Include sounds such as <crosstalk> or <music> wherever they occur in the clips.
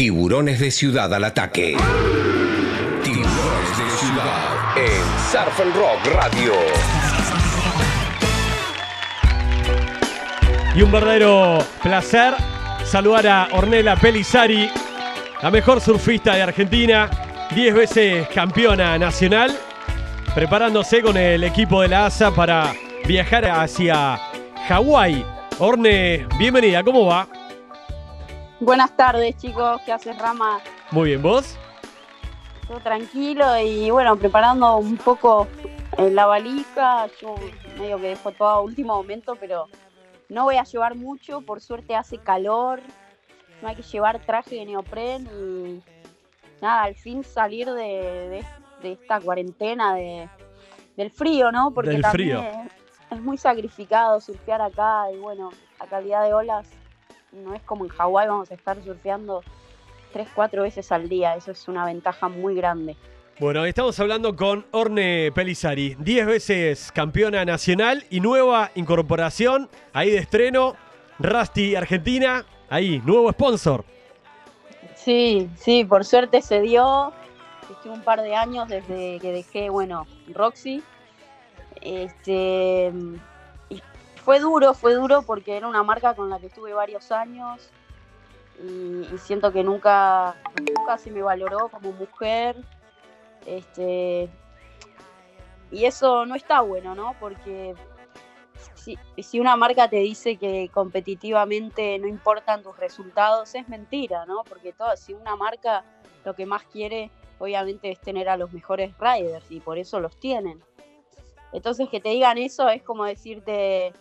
Tiburones de Ciudad al ataque. Tiburones de Ciudad en Surf and Rock Radio. Y un verdadero placer saludar a Ornella Pelizari, la mejor surfista de Argentina, 10 veces campeona nacional, preparándose con el equipo de la ASA para viajar hacia Hawái. Orne, bienvenida, ¿cómo va? Buenas tardes, chicos. ¿Qué haces, Rama? Muy bien, ¿vos? Todo tranquilo y bueno, preparando un poco eh, la valija. Yo medio que dejo todo a último momento, pero no voy a llevar mucho. Por suerte hace calor. No hay que llevar traje de neopren y nada, al fin salir de, de, esta cuarentena de, del frío, ¿no? Porque Del también frío. Es, es muy sacrificado surfear acá y bueno, la calidad de olas no es como en Hawái, vamos a estar surfeando tres, cuatro veces al día. Eso es una ventaja muy grande. Bueno, estamos hablando con Orne Pelizari, 10 veces campeona nacional y nueva incorporación, ahí de estreno, Rusty Argentina, ahí, nuevo sponsor. Sí, sí, por suerte se dio. Estuve un par de años desde que dejé, bueno, Roxy. Este, fue duro, fue duro porque era una marca con la que estuve varios años y, siento que nunca, nunca se me valoró como mujer. Este, y eso no está bueno, ¿no? Porque si, si una marca te dice que competitivamente no importan tus resultados, es mentira, ¿no? Porque todo, si una marca lo que más quiere, obviamente, es tener a los mejores riders y por eso los tienen. Entonces, que te digan eso es como decirte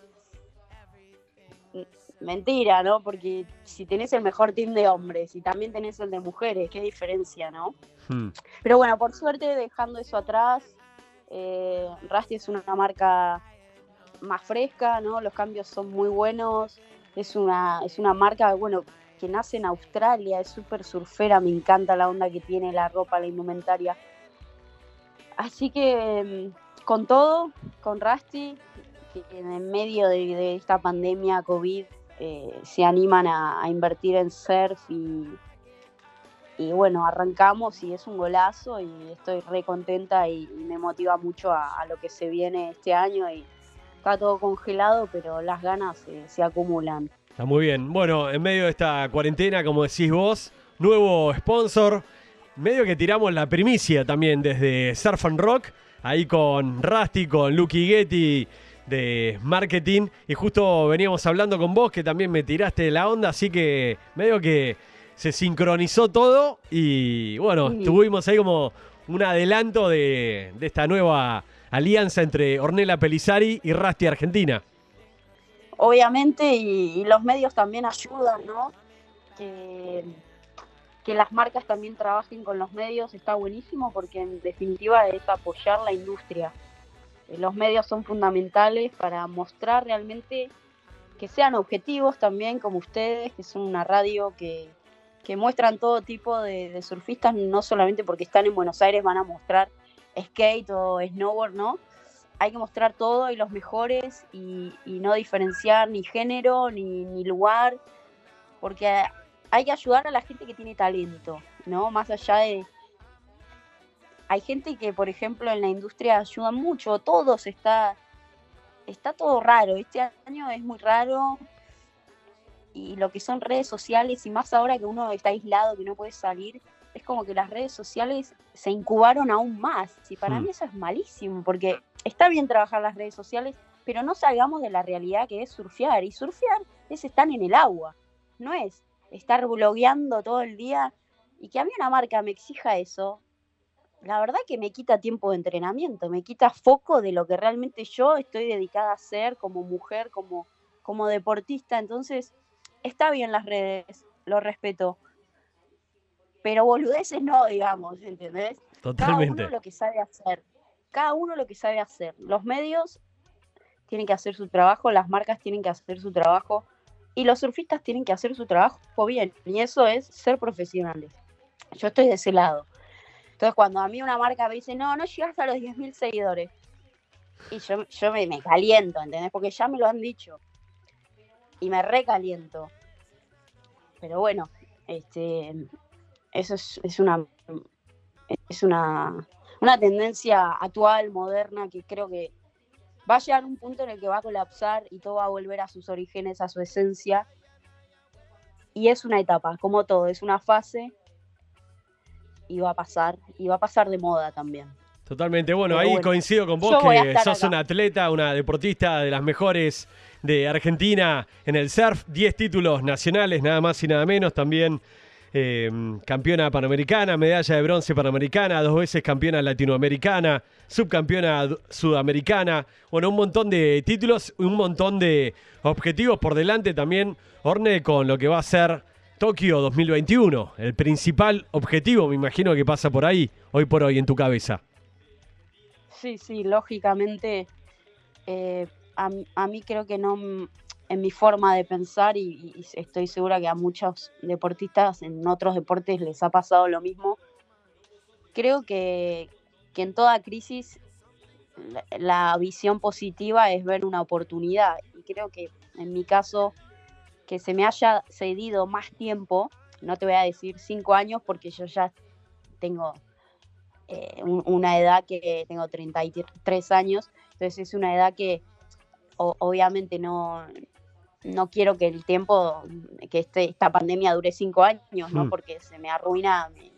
mentira, ¿no? Porque si tenés el mejor team de hombres y también tenés el de mujeres, qué diferencia, ¿no? Hmm. Pero bueno, por suerte, dejando eso atrás, eh, Rusty es una marca más fresca, ¿no? Los cambios son muy buenos. Es una, es una marca, bueno, que nace en Australia, es súper surfera, me encanta la onda que tiene, la ropa, la indumentaria. Así que mm, con todo, con Rusty, que en el medio de, de esta pandemia COVID eh, se animan a, invertir en surf y, y bueno, arrancamos y es un golazo y estoy re contenta y, me motiva mucho a, a lo que se viene este año y está todo congelado, pero las ganas se, se acumulan. Está muy bien. Bueno, en medio de esta cuarentena, como decís vos, nuevo sponsor. Medio que tiramos la primicia también desde Surf and Rock, ahí con Rusty, con Lucky Getty de marketing. Y justo veníamos hablando con vos, que también me tiraste la onda, así que medio que se sincronizó todo. Y bueno, Sí. tuvimos ahí como un adelanto de, de esta nueva alianza entre Ornella Pelizari y Rusty Argentina. obviamente, y, y los medios también ayudan, ¿no? Que, que las marcas también trabajen con los medios está buenísimo porque en definitiva es apoyar la industria. Eh, Los medios son fundamentales para mostrar realmente que sean objetivos también como ustedes, que son una radio que, que muestran todo tipo de, surfistas, no solamente porque están en Buenos Aires van a mostrar skate o snowboard, ¿no? hay que mostrar todo y los mejores y, y no diferenciar ni género ni, ni lugar, porque hay que ayudar a la gente que tiene talento, ¿no? Más allá de... Hay gente que, por ejemplo, en la industria ayuda mucho, todos está, está todo raro, este año es muy raro y lo que son redes sociales y más ahora que uno está aislado, que no puede salir, es como que las redes sociales se incubaron aún más. Y para Hmm. mí eso es malísimo, porque está bien trabajar las redes sociales, pero no salgamos de la realidad que es surfear. Y surfear es estar en el agua, no es estar blogueando todo el día. Y que a mí una marca me exija eso, la verdad que me quita tiempo de entrenamiento, me quita foco de lo que realmente yo estoy dedicada a hacer como mujer, como, como deportista. Entonces, está bien las redes, lo respeto. Pero boludeces no, digamos, ¿entendés? Cada Totalmente. uno lo que sabe hacer. Cada uno lo que sabe hacer. Los medios tienen que hacer su trabajo, las marcas tienen que hacer su trabajo y los surfistas tienen que hacer su trabajo bien. Y eso es ser profesionales. Yo estoy de ese lado. Entonces, cuando a mí una marca me dice, no, no llegaste a los 10.000 seguidores, y yo, yo me, me caliento, ¿entendés? Porque ya me lo han dicho. Y me recaliento. Pero bueno, este, eso es, es una es una, una tendencia actual, moderna, que creo que va a llegar un punto en el que va a colapsar y todo va a volver a sus orígenes, a su esencia. Y es una etapa, como todo, es una fase y va a pasar, y va a pasar de moda también. Totalmente, bueno, Pero ahí bueno, coincido con vos que sos una atleta, una deportista de las mejores de Argentina en el surf, 10 títulos nacionales, nada más y nada menos, también eh, campeona panamericana, medalla de bronce panamericana, dos veces campeona latinoamericana, subcampeona sudamericana, bueno, un montón de títulos, un montón de objetivos por delante también, Orne, con lo que va a ser Tokio 2021, el principal objetivo, me imagino que pasa por ahí, hoy por hoy en tu cabeza. Sí, sí, lógicamente eh, a, mí creo que no, en mi forma de pensar y, estoy segura que a muchos deportistas en otros deportes les ha pasado lo mismo, creo que, que en toda crisis la visión positiva es ver una oportunidad y creo que en mi caso que se me haya cedido más tiempo, no te voy a decir cinco años porque yo ya tengo eh, un- una edad que tengo 33 años, entonces es una edad que o- obviamente no, no quiero que el tiempo, que este, esta pandemia dure cinco años, ¿no? Hmm. Porque se me arruina mi,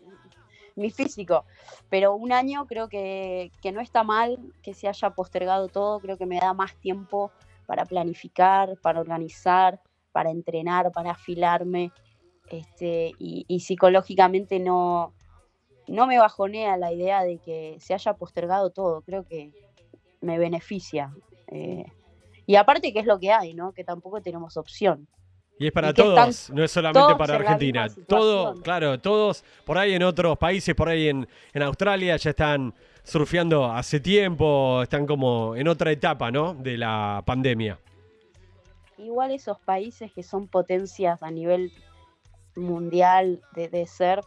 mi físico. Pero un año creo que, que no está mal que se haya postergado todo, creo que me da más tiempo para planificar, para organizar, para entrenar, para afilarme. Este, y, y psicológicamente no, no me bajonea la idea de que se haya postergado todo, creo que me beneficia. eh, y aparte que es lo que hay, ¿no? Que tampoco tenemos opción. Y es para Y todos, no es solamente todos para Argentina. Todo, claro, todos por ahí en otros países, por ahí en, en Australia ya están surfeando hace tiempo, están como en otra etapa, ¿no? De la pandemia. Igual esos países que son potencias a nivel mundial de, de surf,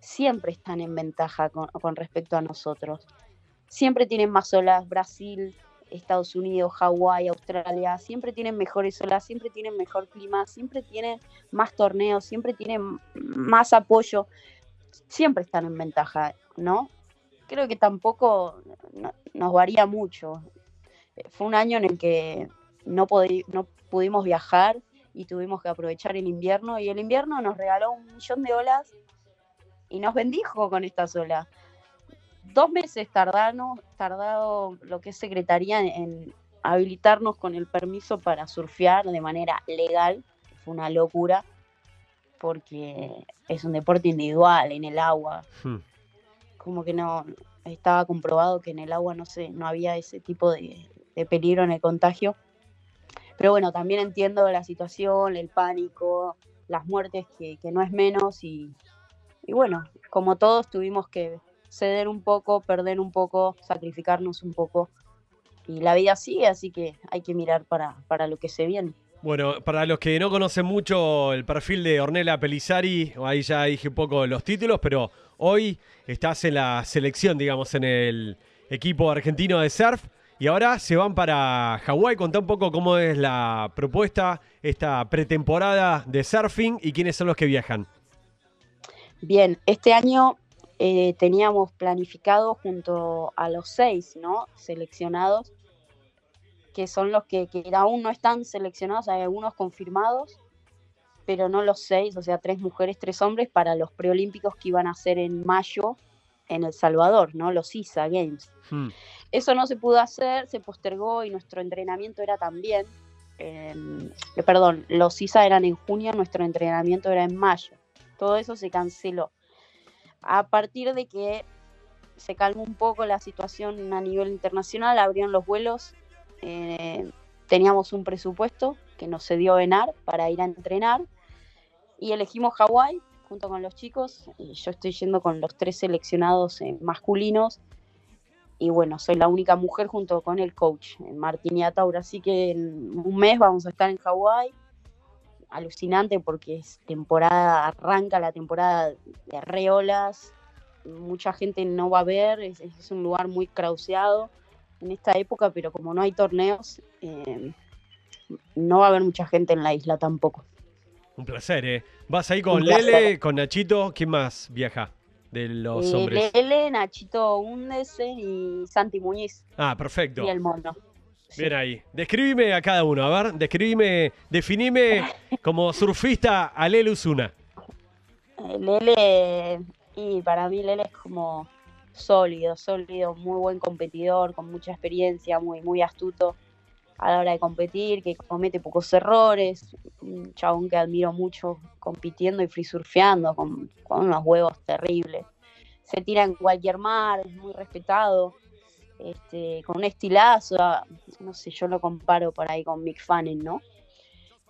siempre están en ventaja con, respecto a nosotros. Siempre tienen más olas, Brasil, Estados Unidos, Hawái, Australia, siempre tienen mejores olas, siempre tienen mejor clima, siempre tienen más torneos, siempre tienen más apoyo, siempre están en ventaja, ¿no? Creo que tampoco no- nos varía mucho. Fue un año en el que no, no pudimos viajar y tuvimos que aprovechar el invierno y el invierno nos regaló un millón de olas y nos bendijo con estas olas. Dos meses tardaron, tardado lo que es Secretaría en, habilitarnos con el permiso para surfear de manera legal. Fue una locura porque es un deporte individual en el agua. Hmm. Como que no estaba comprobado que en el agua no se, no había ese tipo de, de peligro en el contagio. Pero bueno, también entiendo la situación, el pánico, las muertes, que, que no es menos. Y, y bueno, como todos tuvimos que ceder un poco, perder un poco, sacrificarnos un poco. Y la vida sigue, así que hay que mirar para, para lo que se viene. Bueno, para los que no conocen mucho el perfil de Ornella Pelizari, ahí ya dije un poco los títulos, pero hoy estás en la selección, digamos, en el equipo argentino de surf. Y ahora se van para Hawái. Contá un poco cómo es la propuesta, esta pretemporada de surfing y quiénes son los que viajan. Bien, este año eh, teníamos planificado junto a los seis, ¿no? Seleccionados, que son los que, que aún no están seleccionados, hay algunos confirmados, pero no los seis, o sea, tres mujeres, tres hombres para los preolímpicos que iban a ser en mayo en El Salvador, ¿no? Los ISA Games. Hmm. Eso no se pudo hacer, se postergó y nuestro entrenamiento era también, eh, perdón, los ISA eran en junio, nuestro entrenamiento era en mayo. Todo eso se canceló. A partir de que se calmó un poco la situación a nivel internacional, abrieron los vuelos, eh, teníamos un presupuesto que nos cedió ENAR para ir a entrenar y elegimos Hawái junto con los chicos. y yo estoy yendo con los tres seleccionados eh, masculinos y bueno, soy la única mujer junto con el coach, eh, Martín Ataura. Así que en un mes vamos a estar en Hawái. Alucinante porque es temporada, arranca la temporada de reolas. Mucha gente no va a ver, es, es un lugar muy crauseado en esta época, pero como no hay torneos, eh, no va a haber mucha gente en la isla tampoco. Un placer, ¿eh? Vas ahí con. Lele, con Nachito. ¿Quién más viaja de los Eh, hombres? Lele, Nachito Undesen y Santi Muñiz Ah, perfecto. y el mono. Sí. Bien ahí. Describime a cada uno, a ver, describime, definime <laughs> como surfista a Lele Usuna. Eh, Lele, y para mí Lele es como sólido, sólido, muy buen competidor, con mucha experiencia, muy, muy astuto a la hora de competir, que comete pocos errores, un chabón que admiro mucho compitiendo y free surfeando con, con unos huevos terribles. Se tira en cualquier mar, es muy respetado, este, con un estilazo, ah, no sé, yo lo comparo por ahí con Mick Fanning, ¿no?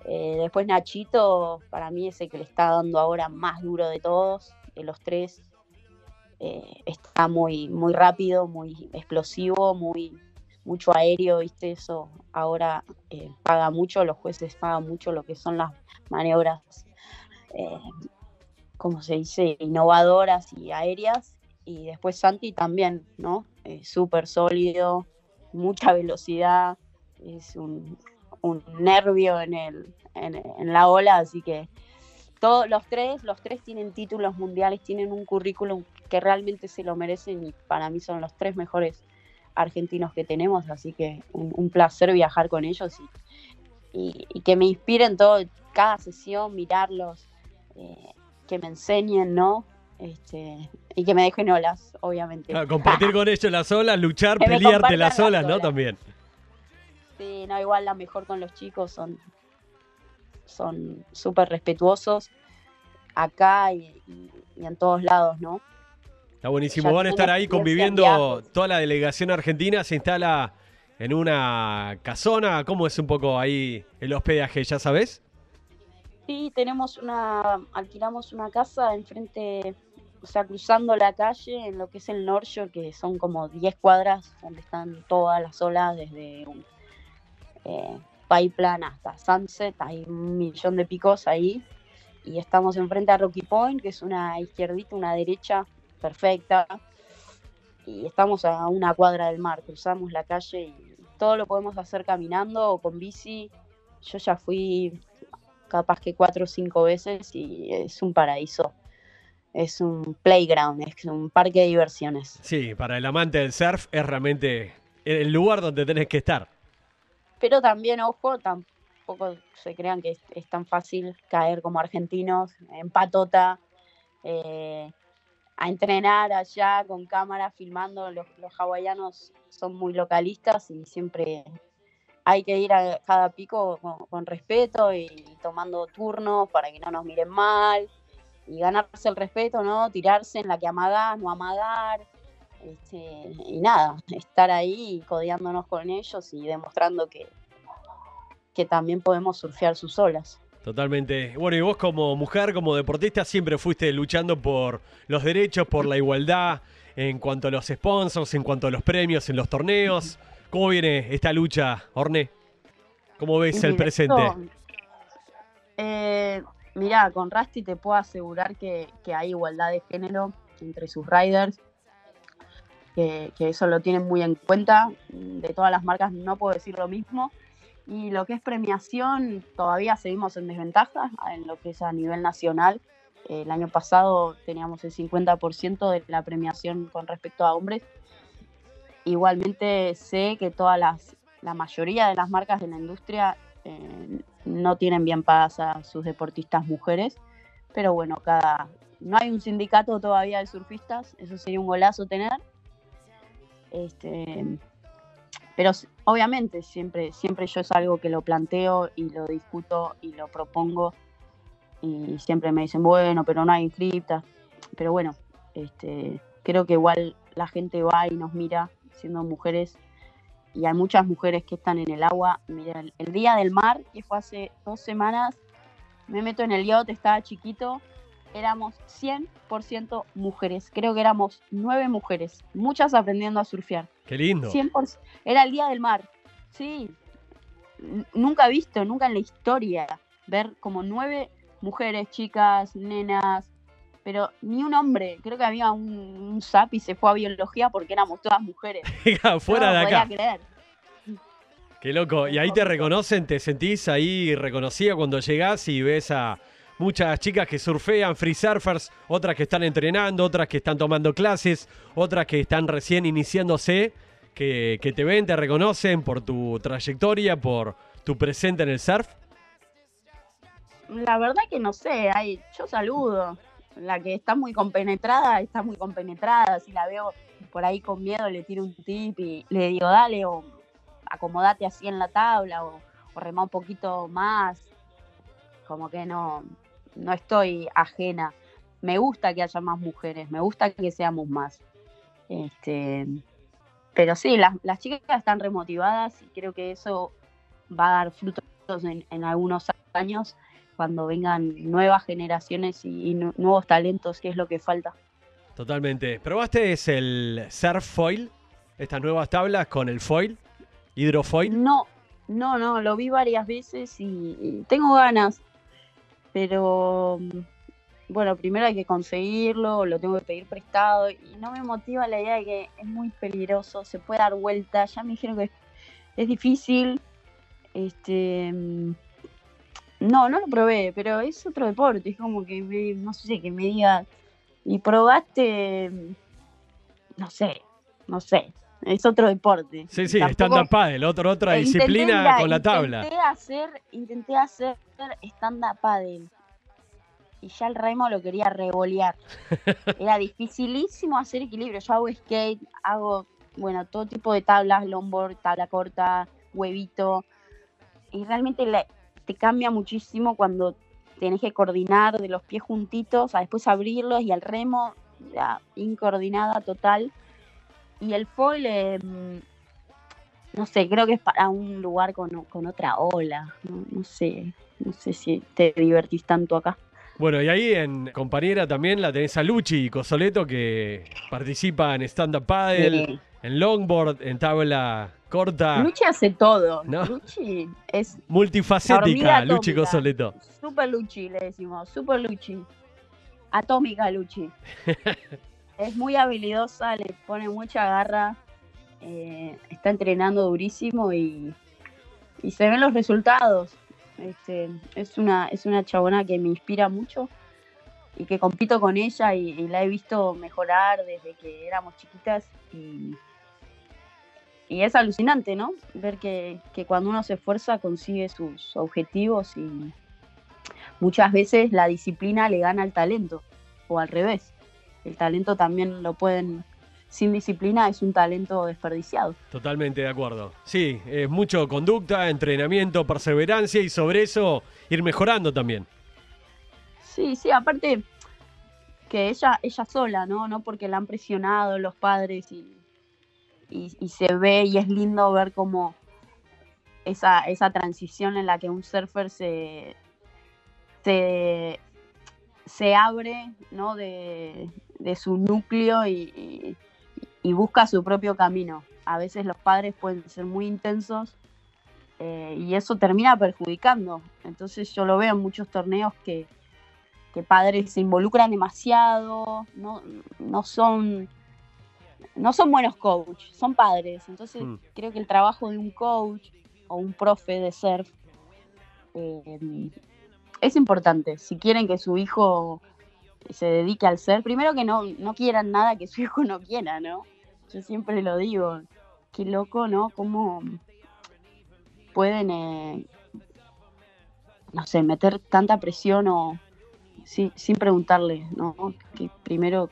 Eh, después Nachito, para mí es el que le está dando ahora más duro de todos, de los tres. Eh, está muy, muy rápido, muy explosivo, muy mucho aéreo, ¿viste? Eso ahora eh, paga mucho, los jueces pagan mucho lo que son las maniobras, eh, ¿cómo se dice? Innovadoras y aéreas. Y después Santi también, ¿no? Eh, Súper sólido, mucha velocidad, es un, un nervio en, el, en, en la ola, así que todos los tres, los tres tienen títulos mundiales, tienen un currículum que realmente se lo merecen y para mí son los tres mejores argentinos que tenemos, así que un, un placer viajar con ellos y, y- y que me inspiren todo, cada sesión, mirarlos, eh, que me enseñen, ¿no? Este, y que me dejen olas, obviamente. Ah, compartir con ellos las olas, luchar, <laughs> Que pelearte las las olas, ¿no? También. Sí, no, igual la mejor con los chicos son son súper respetuosos acá y, y- y en todos lados, ¿no? Está buenísimo. Van a estar ahí conviviendo. Toda la delegación argentina se instala en una casona. ¿Cómo es un poco ahí el hospedaje? ¿Ya sabes? Sí, tenemos una, alquilamos una casa enfrente, o sea, cruzando la calle en lo que es el North Shore, que son como 10 cuadras donde están todas las olas, desde un, eh, Pipeline hasta Sunset, hay un millón de picos ahí. Y estamos enfrente a Rocky Point, que es una izquierdita, una derecha perfecta. Y estamos a una cuadra del mar, cruzamos la calle y todo lo podemos hacer caminando o con bici. Yo ya fui capaz que cuatro o cinco veces y es un paraíso. Es un playground, es un parque de diversiones. Sí, para el amante del surf es realmente el lugar donde tenés que estar. Pero también, ojo, tampoco se crean que es, es tan fácil caer como argentinos en patota, eh, a entrenar allá con cámara, filmando. Los, los hawaianos son muy localistas y siempre hay que ir a cada pico con, respeto y, tomando turnos para que no nos miren mal y ganarse el respeto, ¿no? Tirarse en la que amagás, no amagar. Este, y nada, estar ahí codeándonos con ellos y demostrando que, que también podemos surfear sus olas. Totalmente. Bueno, y vos como mujer, como deportista, siempre fuiste luchando por los derechos, por la igualdad, en cuanto a los sponsors, en cuanto a los premios, en los torneos. ¿Cómo viene esta lucha, Orne? ¿Cómo ves el presente? eh, mirá, con Rusty te puedo asegurar que, que hay igualdad de género entre sus riders, que, que eso lo tienen muy en cuenta. De todas las marcas no puedo decir lo mismo. Y lo que es premiación, todavía seguimos en desventaja en lo que es a nivel nacional. El año pasado teníamos el 50% de la premiación con respecto a hombres. Igualmente sé que todas las, la mayoría de las marcas de la industria eh, no tienen bien pagadas a sus deportistas mujeres, pero bueno, cada no hay un sindicato todavía de surfistas, eso sería un golazo tener. Este, pero obviamente siempre, siempre yo es algo que lo planteo y lo discuto y lo propongo y siempre me dicen, bueno, pero no hay inscriptas. Pero bueno, este, creo que igual la gente va y nos mira siendo mujeres y hay muchas mujeres que están en el agua. Mira, el, el día del mar, que fue hace dos semanas, me meto en el yacht, estaba chiquito, éramos 100% mujeres. Creo que éramos nueve mujeres, muchas aprendiendo a surfear. Qué lindo. 100%. Era el día del mar. Sí. Nunca he visto, nunca en la historia, ver como nueve mujeres, chicas, nenas, pero ni un hombre. Creo que había un, un zap y se fue a biología porque éramos todas mujeres. <laughs> Fuera No de lo podía acá. creer. Qué loco. Y ahí te reconocen, te sentís ahí reconocida cuando llegás y ves a, muchas chicas que surfean, free surfers, otras que están entrenando, otras que están tomando clases, otras que están recién iniciándose, que, que te ven, te reconocen por tu trayectoria, por tu presente en el surf. La verdad que no sé, hay, yo saludo. La que está muy compenetrada, está muy compenetrada. Si la veo por ahí con miedo, le tiro un tip y le digo, dale, o acomodate así en la tabla, o, o remá un poquito más. Como que no, no estoy ajena. Me gusta que haya más mujeres, me gusta que seamos más. Este, pero sí, las, las chicas están remotivadas y creo que eso va a dar frutos en, en algunos años cuando vengan nuevas generaciones y, y nu- nuevos talentos, que es lo que falta. Totalmente. ¿Probaste es el surf foil? Estas nuevas tablas con el foil, hidrofoil. No, no, no, lo vi varias veces y, y tengo ganas, pero bueno, primero hay que conseguirlo, lo tengo que pedir prestado y no me motiva la idea de que es muy peligroso, se puede dar vuelta, ya me dijeron que es, difícil, este, no, no lo probé, pero es otro deporte, es como que, me- no sé, que me diga, y probaste, no sé, no sé, es otro deporte. Sí, sí, stand-up paddle, otro, otra disciplina con la tabla. Intenté hacer, intenté hacer stand-up paddle. Y ya el remo lo quería revolear. <laughs> Era dificilísimo hacer equilibrio. Yo hago skate, hago, bueno, todo tipo de tablas, longboard, tabla corta, huevito. Y realmente la- te cambia muchísimo cuando tenés que coordinar de los pies juntitos a después abrirlos y al remo, ya, incoordinada total. Y el foil, eh, no sé, creo que es para un lugar con, con otra ola. No, no sé, no sé si te divertís tanto acá. Bueno, y ahí en compañera también la tenés a Luchi Cosoleto que participa en stand-up paddle, en longboard, en tabla corta, Luchi hace todo. No. Luchi es multifacética, Luchi. Cosoleto. super Luchi, le decimos, super Luchi. Atómica Luchi. <laughs> es muy habilidosa, le pone mucha garra, eh, está entrenando durísimo y, y se ven los resultados. Este, es, una, es una chabona que me inspira mucho y que compito con ella y, y la he visto mejorar desde que éramos chiquitas y, y es alucinante, ¿no? Ver que, que cuando uno se esfuerza consigue sus objetivos y muchas veces la disciplina le gana al talento o al revés. El talento también lo pueden, sin disciplina es un talento desperdiciado. Totalmente de acuerdo. Sí, es mucho conducta, entrenamiento, perseverancia y sobre eso ir mejorando también. Sí, sí, aparte que ella, ella sola, ¿no? No porque la han presionado los padres y, y, y se ve y es lindo ver como esa, esa transición en la que un surfer se, se, se abre, ¿no? De, de su núcleo y, busca su propio camino. A veces los padres pueden ser muy intensos eh, y eso termina perjudicando. Entonces yo lo veo en muchos torneos que, que padres se involucran demasiado, no, no son no son buenos coach, son padres. Entonces Mm. creo que el trabajo de un coach o un profe de surf eh, es importante. Si quieren que su hijo se dedique al surf, primero que no, no quieran nada que su hijo no quiera, ¿no? Yo siempre lo digo, qué loco, ¿no? Cómo pueden, eh, no sé, meter tanta presión o sin, sin preguntarle, ¿no? Que primero,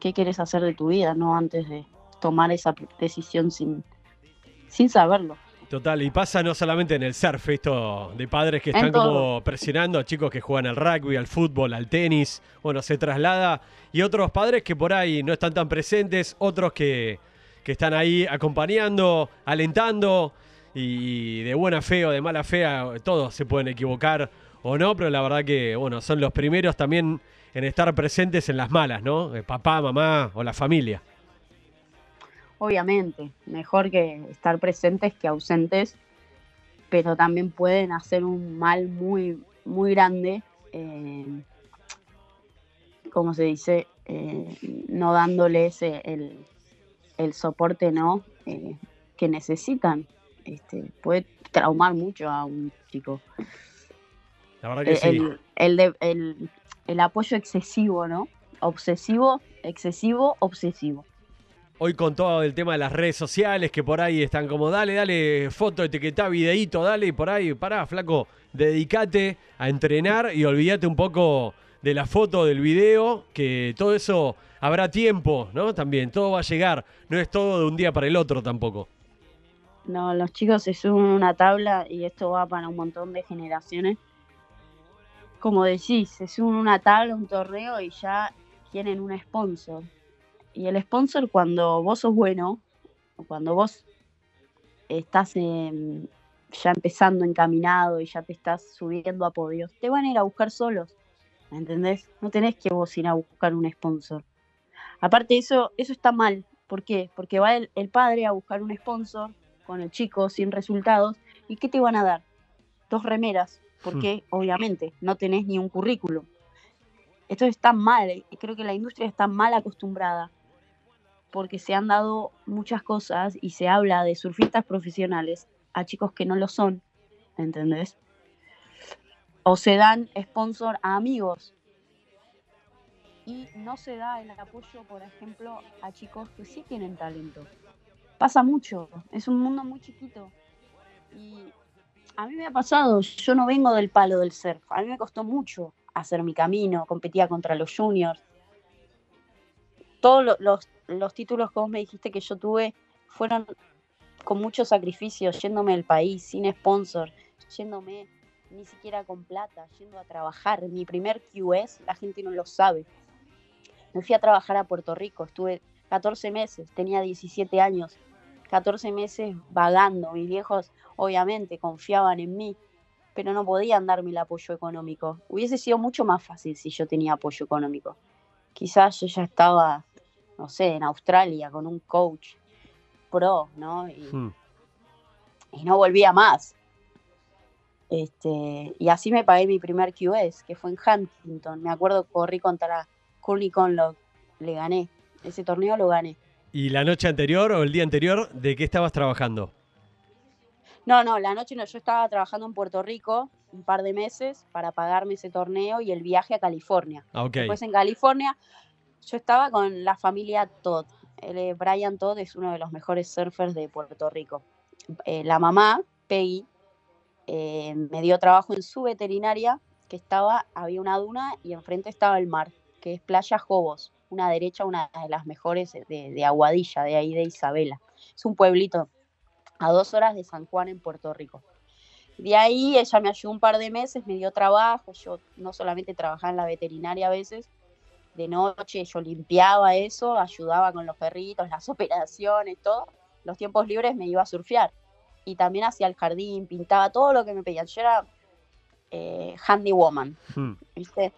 ¿qué quieres hacer de tu vida, no? Antes de tomar esa decisión sin, sin saberlo. Total, y pasa no solamente en el surf, esto de padres que están como presionando a chicos que juegan al rugby, al fútbol, al tenis, bueno, se traslada, y otros padres que por ahí no están tan presentes, otros que, que están ahí acompañando, alentando, y de buena fe o de mala fe, todos se pueden equivocar o no, pero la verdad que, bueno, son los primeros también en estar presentes en las malas, ¿no? Eh, Papá, mamá o la familia. Obviamente, mejor que estar presentes que ausentes, pero también pueden hacer un mal muy, muy grande, eh, como se dice, Eh, no dándoles eh, el, el soporte no Eh, que necesitan. Este, puede traumar mucho a un chico. La verdad que El, sí. el- el, de, el, el apoyo excesivo, ¿no? Obsesivo, excesivo, obsesivo. Hoy con todo el tema de las redes sociales, que por ahí están como, dale, dale, foto, etiquetá, videíto, dale, y por ahí, pará, flaco, dedícate a entrenar y olvídate un poco de la foto, del video, que todo eso habrá tiempo, ¿no? También, todo va a llegar, no es todo de un día para el otro tampoco. No, los chicos se suben una tabla y esto va para un montón de generaciones. Como decís, se suben una tabla, un torneo y ya tienen un sponsor. Y el sponsor cuando vos sos bueno, o cuando vos estás ya empezando encaminado y ya te estás subiendo a podios, te van a ir a buscar solos. ¿Me entendés? No tenés que vos ir a buscar un sponsor. Aparte eso, eso está mal. ¿Por qué? Porque va el, el padre a buscar un sponsor con el chico sin resultados. ¿Y qué te van a dar? Dos remeras. Porque obviamente no tenés ni un currículum. Esto está mal. Creo que la industria está mal acostumbrada. Porque se han dado muchas cosas y se habla de surfistas profesionales a chicos que no lo son. ¿Entendés? o se dan sponsor a amigos. Y no se da el apoyo, por ejemplo, a chicos que sí tienen talento. Pasa mucho, es un mundo muy chiquito. Y a mí me ha pasado, yo no vengo del palo del surf, a mí me costó mucho hacer mi camino, competía contra los juniors. Todos los, los títulos que vos me dijiste que yo tuve fueron con mucho sacrificio, yéndome del país, sin sponsor, yéndome ni siquiera con plata, yendo a trabajar. Mi primer QS, la gente no lo sabe. Me fui a trabajar a Puerto Rico, estuve 14 meses, tenía 17 años, 14 meses vagando. Mis viejos obviamente confiaban en mí, pero no podían darme el apoyo económico. Hubiese sido mucho más fácil si yo tenía apoyo económico. Quizás yo ya estaba, no sé, en Australia con un coach pro, ¿no? Y, Hmm. y no volvía más. Este, y así me pagué mi primer QS, que fue en Huntington. Me acuerdo que corrí contra Courtney Conlock, le gané. Ese torneo lo gané. ¿Y la noche anterior o el día anterior, de qué estabas trabajando? No, no, la noche no, yo estaba trabajando en Puerto Rico un par de meses para pagarme ese torneo y el viaje a California. Ah, ok. Después en California yo estaba con la familia Todd. El, eh, Brian Todd es uno de los mejores surfers de Puerto Rico. Eh, la mamá, Peggy, eh, me dio trabajo en su veterinaria, que estaba, había una duna y enfrente estaba el mar, que es Playa Jobos, una derecha, una de las mejores de, de Aguadilla, de ahí de Isabela. Es un pueblito a dos horas de San Juan en Puerto Rico. De ahí ella me ayudó un par de meses, me dio trabajo, yo no solamente trabajaba en la veterinaria a veces, de noche yo limpiaba eso, ayudaba con los perritos, las <laughs> operaciones, todo. Los tiempos libres me iba a surfear. Y también hacía el jardín, pintaba todo lo que me pedían. Yo era eh, handy woman, Hmm. ¿viste?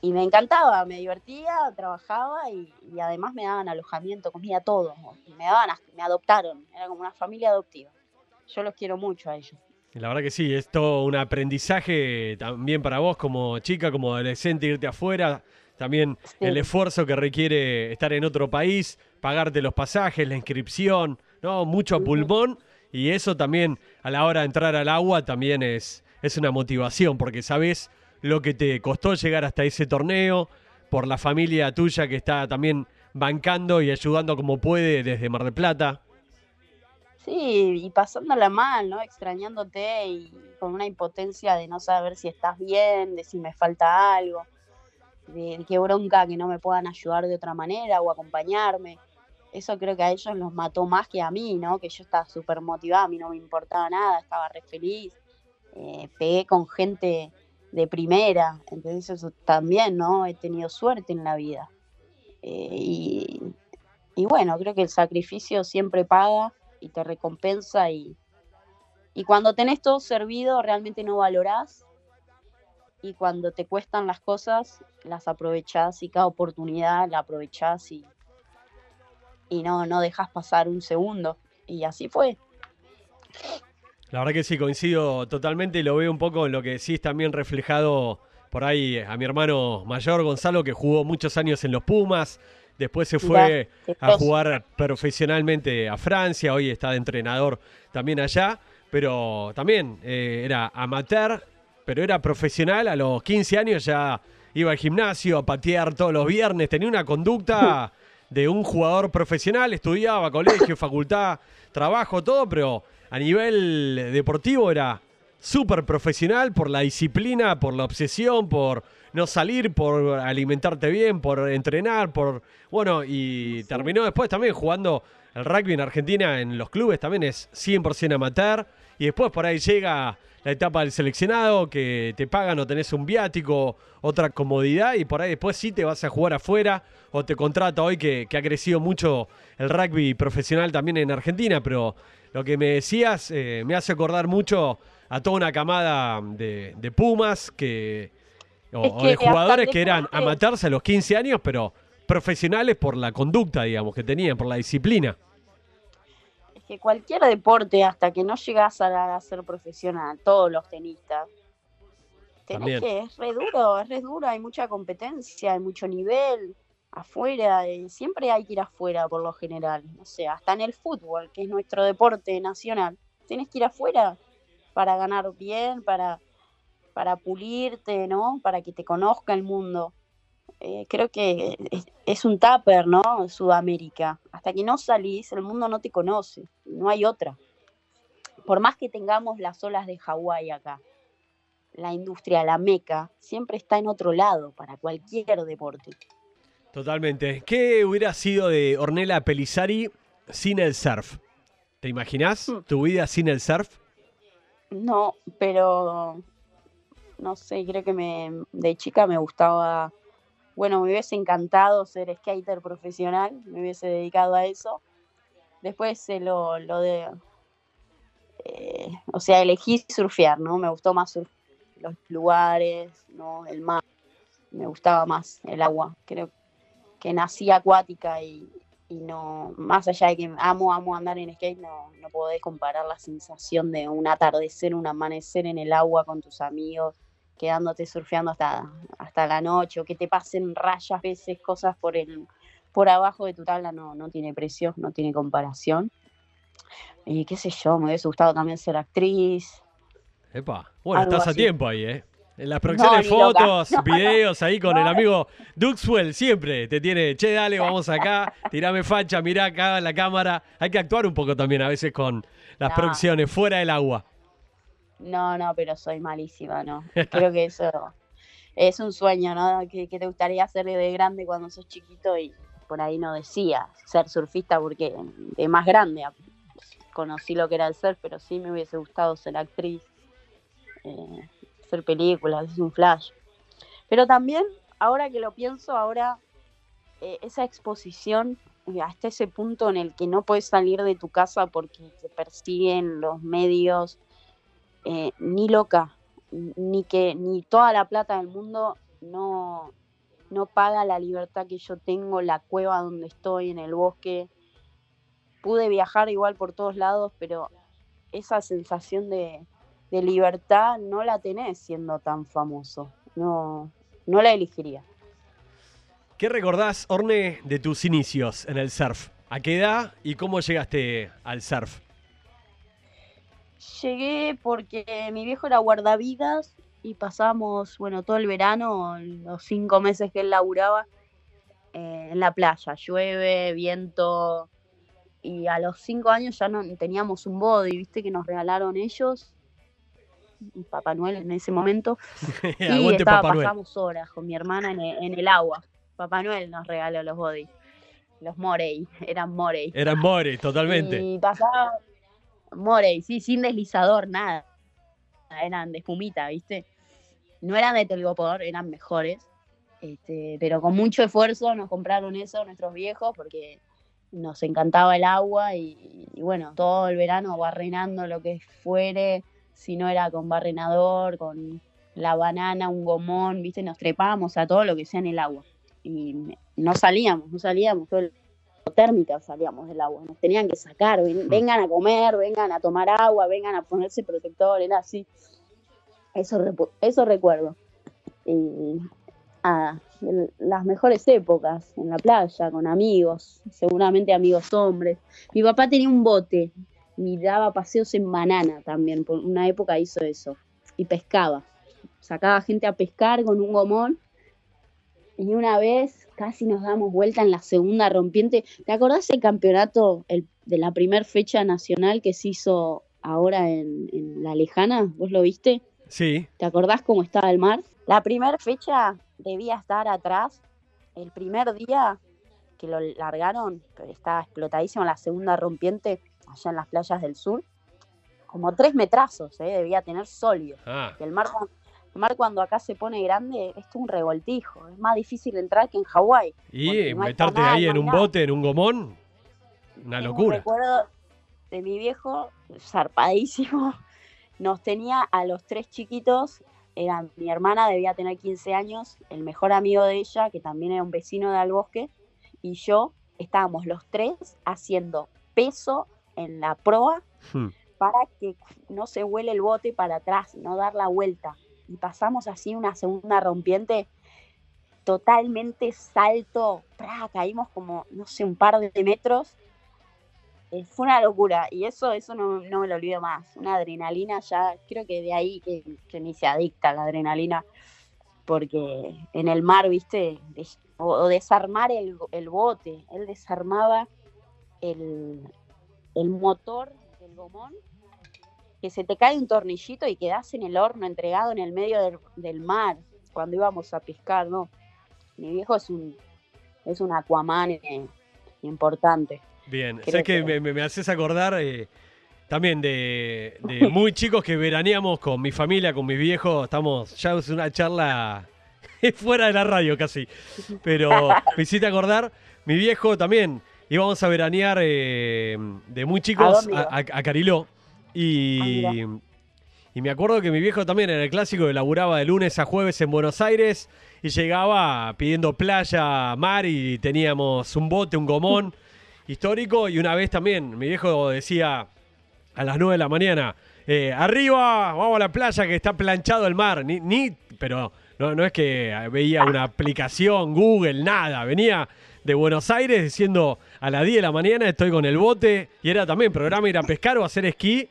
Y me encantaba, me divertía, trabajaba y, y además me daban alojamiento, comida, todo. Y me daban, me adoptaron, era como una familia adoptiva. Yo los quiero mucho a ellos. La verdad que sí, es todo un aprendizaje también para vos como chica, como adolescente, irte afuera. También Sí. el esfuerzo que requiere estar en otro país, pagarte los pasajes, la inscripción, ¿no? Mucho a pulmón. Y eso también a la hora de entrar al agua también es, es una motivación, porque sabes lo que te costó llegar hasta ese torneo, por la familia tuya que está también bancando y ayudando como puede desde Mar del Plata. Sí, y pasándola mal, ¿no? Extrañándote y con una impotencia de no saber si estás bien, de si me falta algo, de, qué bronca que no me puedan ayudar de otra manera o acompañarme. Eso creo que a ellos los mató más que a mí, ¿no? Que yo estaba súper motivada, a mí no me importaba nada, estaba re feliz. eh, pegué con gente de primera, entonces eso también, ¿no? He tenido suerte en la vida. Eh, y, y bueno, creo que el sacrificio siempre paga y te recompensa y, y cuando tenés todo servido realmente no valorás y cuando te cuestan las cosas las aprovechás y cada oportunidad la aprovechás y, y no, no dejas pasar un segundo y así fue. La verdad que sí, coincido totalmente y lo veo un poco en lo que decís también reflejado por ahí a mi hermano mayor Gonzalo, que jugó muchos años en los Pumas, después se fue a jugar profesionalmente a Francia, hoy está de entrenador también allá, pero también eh, era amateur pero era profesional, a los 15 años ya iba al gimnasio a patear todos los viernes, tenía una conducta de un jugador profesional, estudiaba, colegio, facultad, trabajo, todo, pero a nivel deportivo era súper profesional por la disciplina, por la obsesión, por no salir, por alimentarte bien, por entrenar, por... Bueno, y terminó después también jugando el rugby en Argentina en los clubes, también es 100% amateur, y después por ahí llega la etapa del seleccionado, que te pagan o tenés un viático, otra comodidad, y por ahí después sí te vas a jugar afuera, o te contrata hoy que, que ha crecido mucho el rugby profesional también en Argentina, pero lo que me decías eh, me hace acordar mucho a toda una camada de, de Pumas que, o, Es o que de jugadores que eran deporte- amateurs a los 15 años, pero profesionales por la conducta, digamos, que tenían, por la disciplina. Que cualquier deporte, hasta que no llegas a, a ser profesional, todos los tenistas, También. tenés que, es re duro, es re duro, hay mucha competencia, hay mucho nivel afuera, y siempre hay que ir afuera por lo general, o sea, hasta en el fútbol, que es nuestro deporte nacional, tenés que ir afuera para ganar bien, para, para pulirte, ¿no? Para que te conozca el mundo. Eh, creo que es, es un tupper, ¿no? Sudamérica. Hasta que no salís, el mundo no te conoce. No hay otra. Por más que tengamos las olas de Hawái acá, la industria, la meca, siempre está en otro lado para cualquier deporte. Totalmente. ¿Qué hubiera sido de Ornella Pelizari sin el surf? ¿Te imaginás Mm. tu vida sin el surf? No, pero no sé, creo que me, de chica me gustaba, bueno, me hubiese encantado ser skater profesional, me hubiese dedicado a eso. Después eh, lo, lo de, eh, o sea, elegí surfear, ¿no? Me gustó más surf- los lugares, ¿no? El mar, me gustaba más el agua. Creo que nací acuática y, y no, más allá de que amo, amo andar en skate, no, no podés comparar la sensación de un atardecer, un amanecer en el agua con tus amigos, quedándote surfeando hasta, hasta la noche, o que te pasen rayas, veces, cosas por el por abajo de tu tabla, no, no tiene precio, no tiene comparación. Y qué sé yo, me hubiese gustado también ser actriz. Epa. Bueno, estás a tiempo ahí, ¿eh? En las producciones, fotos, <laughs> No, videos ahí con el amigo Duxwell siempre te tiene, che, dale, <laughs> vamos acá, tirame facha, mirá acá en la cámara. Hay que actuar un poco también a veces con las producciones fuera del agua. No, no, pero soy malísima, ¿no? <laughs> Creo que eso es un sueño, ¿no? Que, que te gustaría hacer de grande cuando sos chiquito y por ahí no decía ser surfista porque de más grande conocí lo que era el surf, pero sí me hubiese gustado ser actriz, eh, hacer películas, es un flash. Pero también, ahora que lo pienso, ahora eh, esa exposición eh, hasta ese punto en el que no puedes salir de tu casa porque te persiguen los medios, eh, ni loca, ni que ni toda la plata del mundo no, no paga la libertad que yo tengo, la cueva donde estoy, en el bosque. Pude viajar igual por todos lados, pero esa sensación de, de libertad no la tenés siendo tan famoso. No, no la elegiría. ¿Qué recordás, Orne, de tus inicios en el surf? ¿A qué edad y cómo llegaste al surf? Llegué porque mi viejo era guardavidas y pasamos, bueno, todo el verano, los cinco meses que él laburaba, eh, en la playa. Llueve, viento. Y a los cinco años ya no teníamos un body, viste, que nos regalaron ellos. Papá Noel en ese momento. <laughs> y estaba, pasamos horas con mi hermana en el, en el agua. Papá Noel nos regaló los body. Los Morey, eran Morey. Eran More, totalmente. Y pasaba Morey, sí, sin deslizador, nada. Eran de espumita, ¿viste? No eran de telgopor, eran mejores. Este, pero con mucho esfuerzo nos compraron eso nuestros viejos porque nos encantaba el agua y, bueno, todo el verano barrenando lo que fuere, si no era con barrenador, con la banana, un gomón, ¿viste? Nos trepábamos a todo lo que sea en el agua. Y no salíamos, no salíamos, todo el térmica salíamos del agua, nos tenían que sacar, ven- vengan a comer, vengan a tomar agua, vengan a ponerse protector, era así. Eso, eso recuerdo. Y ah, el- las mejores épocas en la playa, con amigos, seguramente amigos hombres. Mi papá tenía un bote y daba paseos en banana también, por una época hizo eso, y pescaba. sacaba gente a pescar con un gomón. Y una vez casi nos damos vuelta en la segunda rompiente. ¿Te acordás el campeonato el, de la primera fecha nacional que se hizo ahora en, en La Lejana? ¿Vos lo viste? Sí. ¿Te acordás cómo estaba el mar? La primera fecha debía estar atrás. El primer día que lo largaron, estaba explotadísimo la segunda rompiente allá en las playas del sur. Como tres metrazos, ¿eh? debía tener sólido. Ah, El mar, mar cuando acá se pone grande es un revoltijo. Es más difícil entrar que en Hawái. y no meterte ahí no en un nada. bote, en un gomón, una Tengo un locura. recuerdo de mi viejo, zarpadísimo. <laughs> Nos tenía a los tres chiquitos. Era, mi hermana debía tener 15 años, el mejor amigo de ella, que también era un vecino de Albosque, y yo estábamos los tres haciendo peso en la proa Hmm. para que no se vuele el bote para atrás, no dar la vuelta. Y pasamos así una segunda rompiente totalmente salto, caímos como, no sé, un par de metros. Eh, fue una locura y eso, eso no, no me lo olvido más. Una adrenalina ya, creo que de ahí que, que ni se adicta la adrenalina, porque en el mar, viste, o desarmar el, el bote, él desarmaba el, el motor del gomón, que se te cae un tornillito y quedás en el horno entregado en el medio del, del mar cuando íbamos a pescar, ¿no? Mi viejo es un, es un Aquaman eh, importante. Bien, Creo sabes que que- me, haces acordar eh, también de, de <laughs> muy chicos que veraneamos con mi familia, con mis viejos. Estamos, ya es una charla <laughs> fuera de la radio casi. Pero me hiciste acordar, mi viejo también íbamos a veranear eh, de muy chicos dónde a, a- a Cariló. Y, Ah, y me acuerdo que mi viejo también era el clásico que laburaba de lunes a jueves en Buenos Aires y llegaba pidiendo playa, mar y teníamos un bote, un gomón <laughs> histórico. Y una vez también mi viejo decía a las 9 de la mañana, eh, arriba, vamos a la playa que está planchado el mar. Ni, ni pero no, no es que veía una aplicación, Google, nada. Venía de Buenos Aires diciendo a las 10 de la mañana estoy con el bote. Y era también programa ir a pescar o hacer esquí.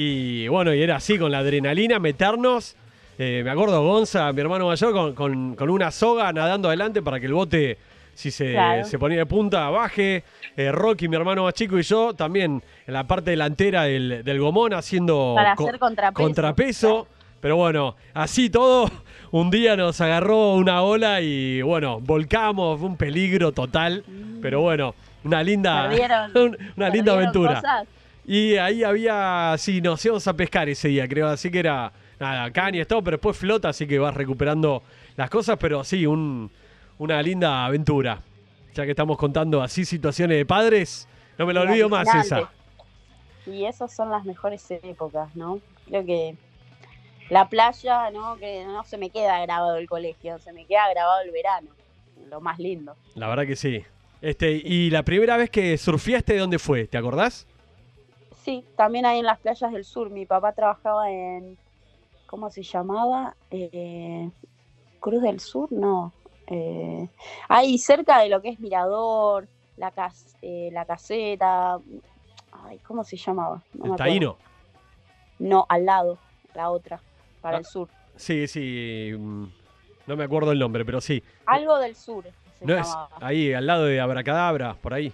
Y bueno, y era así con la adrenalina, meternos. Eh, me acuerdo Gonza, mi hermano mayor, con, con- con una soga nadando adelante para que el bote, si se, Claro. se ponía de punta, baje. Eh, Rocky, mi hermano más chico, y yo también en la parte delantera del, del gomón haciendo Para co- hacer contrapeso. contrapeso. Pero bueno, así todo, un día nos agarró una ola y bueno, volcamos, fue un peligro total. Pero bueno, una linda, <laughs> una linda ¿Perdieron aventura. cosas? Y ahí había, sí, nos íbamos a pescar ese día, creo. Así que era, nada, caña, todo, pero después flota, así que vas recuperando las cosas. Pero sí, un- una linda aventura. Ya que estamos contando así situaciones de padres, no me lo Y olvido más esa. Y esas son las mejores épocas, ¿no? Creo que la playa, ¿no? Que no se me queda grabado el colegio, se me queda grabado el verano. Lo más lindo. La verdad que sí. Este, y la primera vez que surfiaste, ¿dónde fue? ¿Te acordás? Sí, también ahí en las playas del sur. Mi papá trabajaba en. ¿Cómo se llamaba? Eh, Cruz del Sur, no. Eh, ahí cerca de lo que es Mirador, la, cas- eh, la caseta. Ay, ¿cómo se llamaba? No. Taíno. No, al lado, la otra, para Ah. el sur. Sí, sí. mm, No me acuerdo el nombre, pero sí. Algo del sur se No es llamaba. ahí, al lado de Abracadabra, por ahí.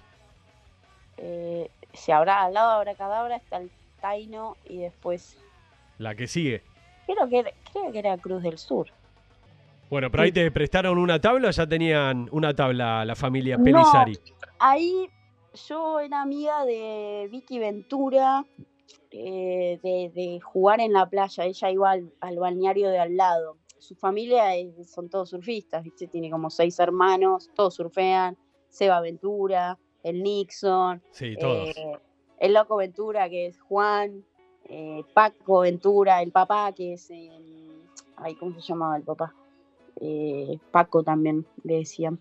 Eh, si habrá al lado de Abracadabra está el Taino y después. La que sigue. Creo que, era- creo que era Cruz del Sur. Bueno, pero ahí te prestaron una tabla o ya tenían una tabla la familia No. Pelizari. Ahí yo era amiga de Vicky Ventura, eh, de, de jugar en la playa. Ella iba al, al balneario de al lado. Su familia es- son todos surfistas, ¿viste? Tiene como seis hermanos, todos surfean. Seba Ventura, el Nixon, Sí, todos. eh, el Loco Ventura, que es Juan, eh, Paco Ventura, el papá, que es. eh, ay, ¿cómo se llamaba el papá? Eh, Paco también le decían.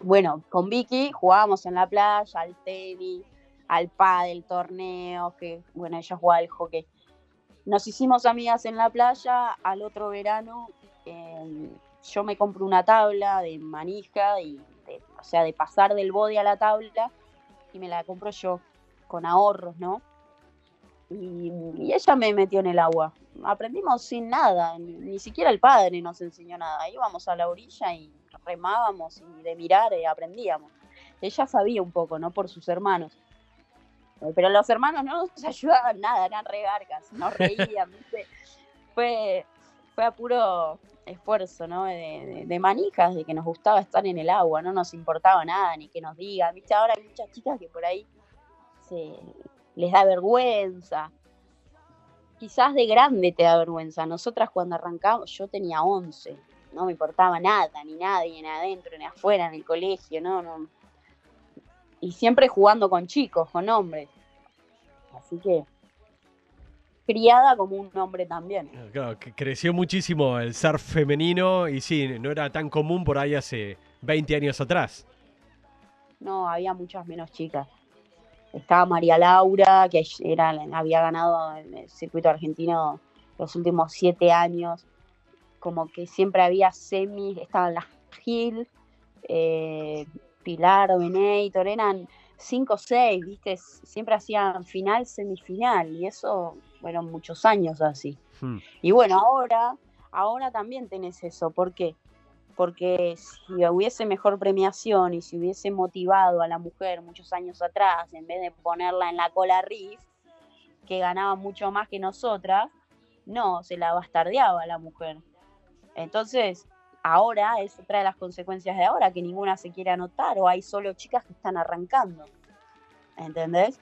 Bueno, con Vicky jugábamos en la playa, al tenis, al pádel, torneos, que bueno, ella jugaba al hockey. Nos hicimos amigas en la playa, al otro verano eh, yo me compro una tabla de manija, y de- o sea, de pasar del body a la tabla, y me la compro yo, con ahorros, ¿no? Y, y ella me metió en el agua. aprendimos sin nada, ni, siquiera el padre nos enseñó nada. Íbamos a la orilla y remábamos y de mirar eh, aprendíamos. Ella sabía un poco, ¿no? Por sus hermanos. Eh, pero los hermanos no nos <laughs> ayudaban nada, eran regarcas, nos reían, <laughs> Fue, fue a puro esfuerzo, ¿no? De, de, manijas, de que nos gustaba estar en el agua, no nos importaba nada, ni que nos digan, ¿viste? Ahora hay muchas chicas que por ahí se, les da vergüenza. Quizás de grande te da vergüenza. Nosotras cuando arrancamos, yo tenía 11, no me importaba nada, ni nadie, ni adentro, ni afuera, en el colegio, no, no. Y siempre jugando con chicos, con hombres. Así que criada como un hombre también. Claro, que creció muchísimo el surf femenino y sí, no era tan común por ahí hace 20 años atrás. No, había muchas menos chicas. Estaba María Laura, que era, había ganado el circuito argentino los últimos siete años. Como que siempre había semis, estaban las Gil, eh, Pilar, Benator, eran cinco o seis, ¿viste? Siempre hacían final, semifinal, y eso fueron muchos años así. Hmm. Y bueno, ahora, ahora también tenés eso, ¿por qué? porque si hubiese mejor premiación y si hubiese motivado a la mujer muchos años atrás, en vez de ponerla en la cola riff, que ganaba mucho más que nosotras, no, se la bastardeaba a la mujer. Entonces, ahora es otra de las consecuencias de ahora, que ninguna se quiere anotar o hay solo chicas que están arrancando. ¿Entendés?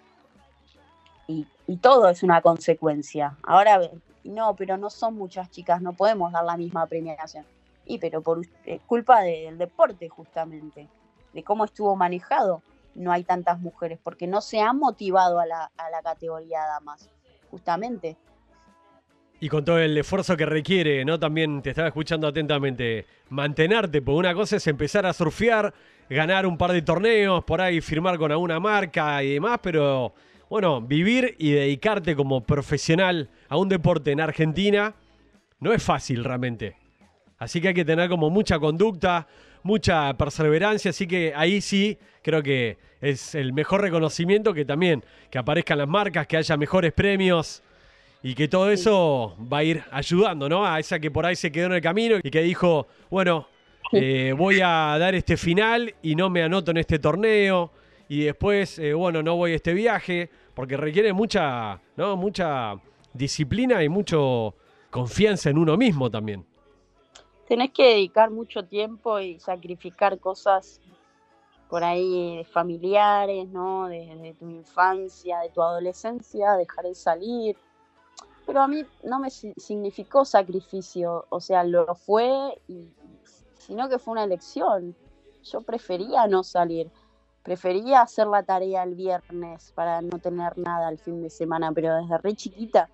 Y, y todo es una consecuencia. Ahora, no, pero no son muchas chicas, no podemos dar la misma premiación y pero por eh, culpa del deporte justamente, de cómo estuvo manejado, no hay tantas mujeres, porque no se han motivado a la, a la categoría damas, justamente. Y con todo el esfuerzo que requiere, ¿no? También te estaba escuchando atentamente, mantenerte, porque una cosa es empezar a surfear, ganar un par de torneos, por ahí firmar con alguna marca y demás, pero bueno, vivir y dedicarte como profesional a un deporte en Argentina no es fácil realmente. Así que hay que tener como mucha conducta, mucha perseverancia, así que ahí sí creo que es el mejor reconocimiento que también que aparezcan las marcas, que haya mejores premios y que todo eso va a ir ayudando, ¿no? A esa que por ahí se quedó en el camino y que dijo, bueno, eh, voy a dar este final y no me anoto en este torneo y después, eh, bueno, no voy a este viaje porque requiere mucha, ¿no? Mucha disciplina y mucho confianza en uno mismo también tenés que dedicar mucho tiempo y sacrificar cosas por ahí familiares, ¿no? De, tu infancia, de tu adolescencia, dejar de salir. Pero a mí no me significó sacrificio, o sea, lo fue, sino que fue una elección. Yo prefería no salir, prefería hacer la tarea el viernes para no tener nada el fin de semana, pero desde re chiquita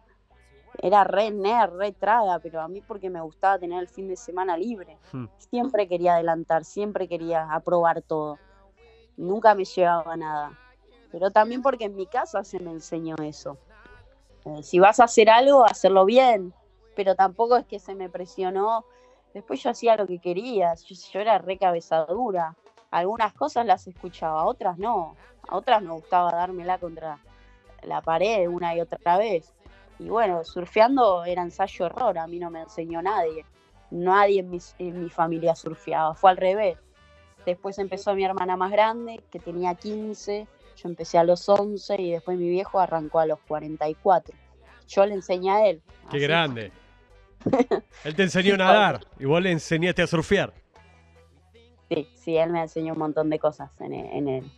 era re nerd, re traga, pero a mí porque me gustaba tener el fin de semana libre. Hmm. Siempre quería adelantar, siempre quería aprobar todo. Nunca me llevaba nada. Pero también porque en mi casa se me enseñó eso. Eh, si vas a hacer algo, hacerlo bien. Pero tampoco es que se me presionó. Después yo hacía lo que quería. Yo, era re cabezadura. Algunas cosas las escuchaba, otras no. A otras me gustaba dármela contra la pared una y otra vez y bueno, surfeando era ensayo-error, a mí no me enseñó nadie. Nadie en mi, en mi familia surfeaba, fue al revés. Después empezó mi hermana más grande, que tenía 15, yo empecé a los 11 y después mi viejo arrancó a los 44. Yo le enseñé a él. ¡Qué grande! <laughs> él te enseñó a nadar y vos le enseñaste a surfear. Sí, sí, él me enseñó un montón de cosas en en el,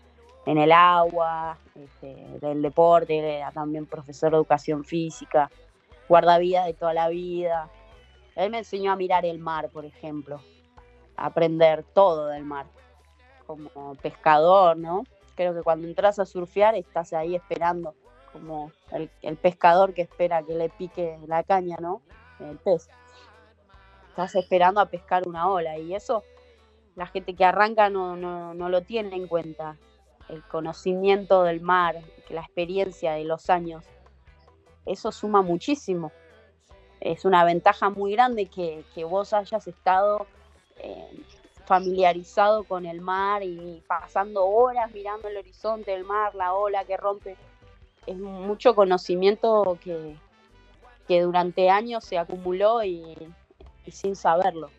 en el agua, este, del deporte, era también profesor de educación física, guardavidas de toda la vida. Él me enseñó a mirar el mar, por ejemplo, a aprender todo del mar, como pescador, ¿no? Creo que cuando entras a surfear estás ahí esperando, como el, pescador que espera que le pique la caña, ¿no? El pez. Estás esperando a pescar una ola y eso la gente que arranca no, no, no lo tiene en cuenta el conocimiento del mar, la experiencia de los años, eso suma muchísimo. Es una ventaja muy grande que, vos hayas estado eh, familiarizado con el mar y pasando horas mirando el horizonte del mar, la ola que rompe. Es mucho conocimiento que, que durante años se acumuló y sin saberlo,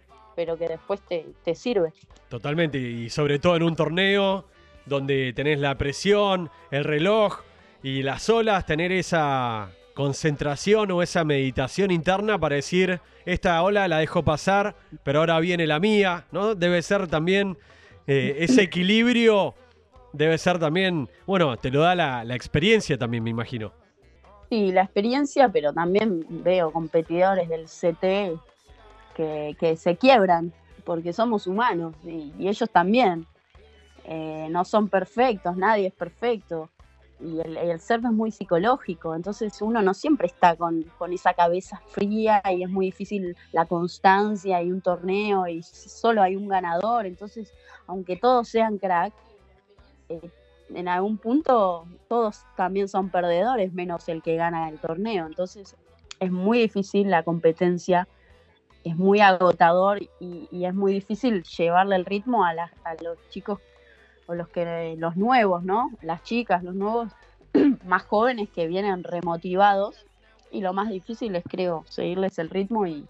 pero que después te, te sirve. Totalmente, y sobre todo en un torneo donde tenés la presión, el reloj y las olas, tener esa concentración o esa meditación interna para decir, esta ola la dejo pasar, pero ahora viene la mía, ¿no? Debe ser también eh, ese equilibrio, debe ser también, bueno, te lo da la, la experiencia también, me imagino. Sí, la experiencia, pero también veo competidores del CT que, se quiebran, porque somos humanos y, ellos también. Eh, no son perfectos, nadie es perfecto. Y el, el es muy psicológico, entonces uno no siempre está con, con esa cabeza fría y es muy difícil la constancia y un torneo y solo hay un ganador. Entonces, aunque todos sean crack, eh, en algún punto todos también son perdedores, menos el que gana el torneo. Entonces es muy difícil la competencia, es muy agotador y, y es muy difícil llevarle el ritmo a, a los chicos o los que los nuevos, ¿no? Las chicas, los nuevos <clears throat> más jóvenes que vienen remotivados y lo más difícil es creo seguirles el ritmo y,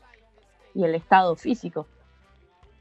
y el estado físico.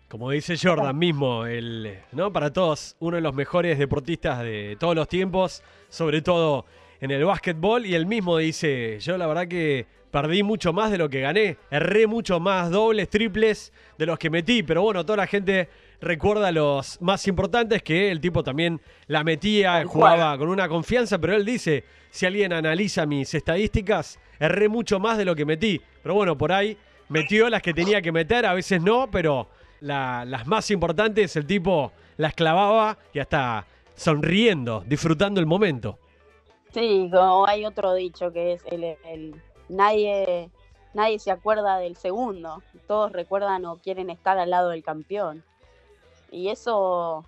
Como dice Jordan mismo, el, ¿no? para todos, uno de los mejores deportistas de todos los tiempos, sobre todo en el básquetbol, y él mismo dice, yo la verdad que perdí mucho más de lo que gané, erré mucho más. Dobles, triples de los que metí, pero bueno, toda la gente recuerda los más importantes que el tipo también la metía, jugaba con una confianza, pero él dice, si alguien analiza mis estadísticas, erré mucho más de lo que metí, pero bueno, por ahí metió las que tenía que meter, a veces no, pero la- las más importantes el tipo las clavaba y hasta sonriendo, disfrutando el momento. Sí, como hay otro dicho que es el, el- nadie nadie se acuerda del segundo, todos recuerdan o quieren estar al lado del campeón. Y eso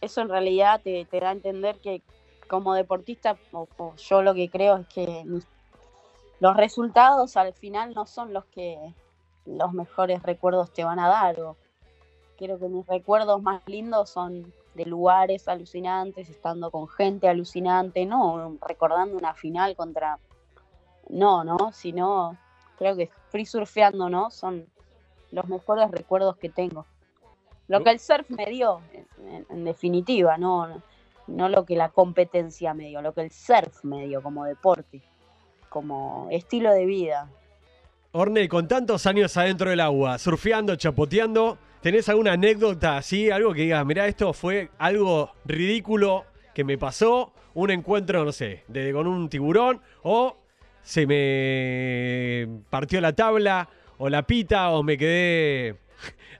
eso en realidad te, te da a entender que como deportista, o, yo lo que creo es que los resultados al final no son los que los mejores recuerdos te van a dar. O creo que mis recuerdos más lindos son de lugares alucinantes, estando con gente alucinante, no recordando una final contra. No, no, sino creo que free surfeando, ¿no? Son los mejores recuerdos que tengo. Lo que el surf me dio, en, en definitiva, no, no lo que la competencia me dio, lo que el surf me dio como deporte, como estilo de vida. Orne, con tantos años adentro del agua, surfeando, chapoteando, ¿tenés alguna anécdota así? Algo que digas, mirá, esto fue algo ridículo que me pasó, un encuentro, no sé, de, con un tiburón, o se me partió la tabla, o la pita, o me quedé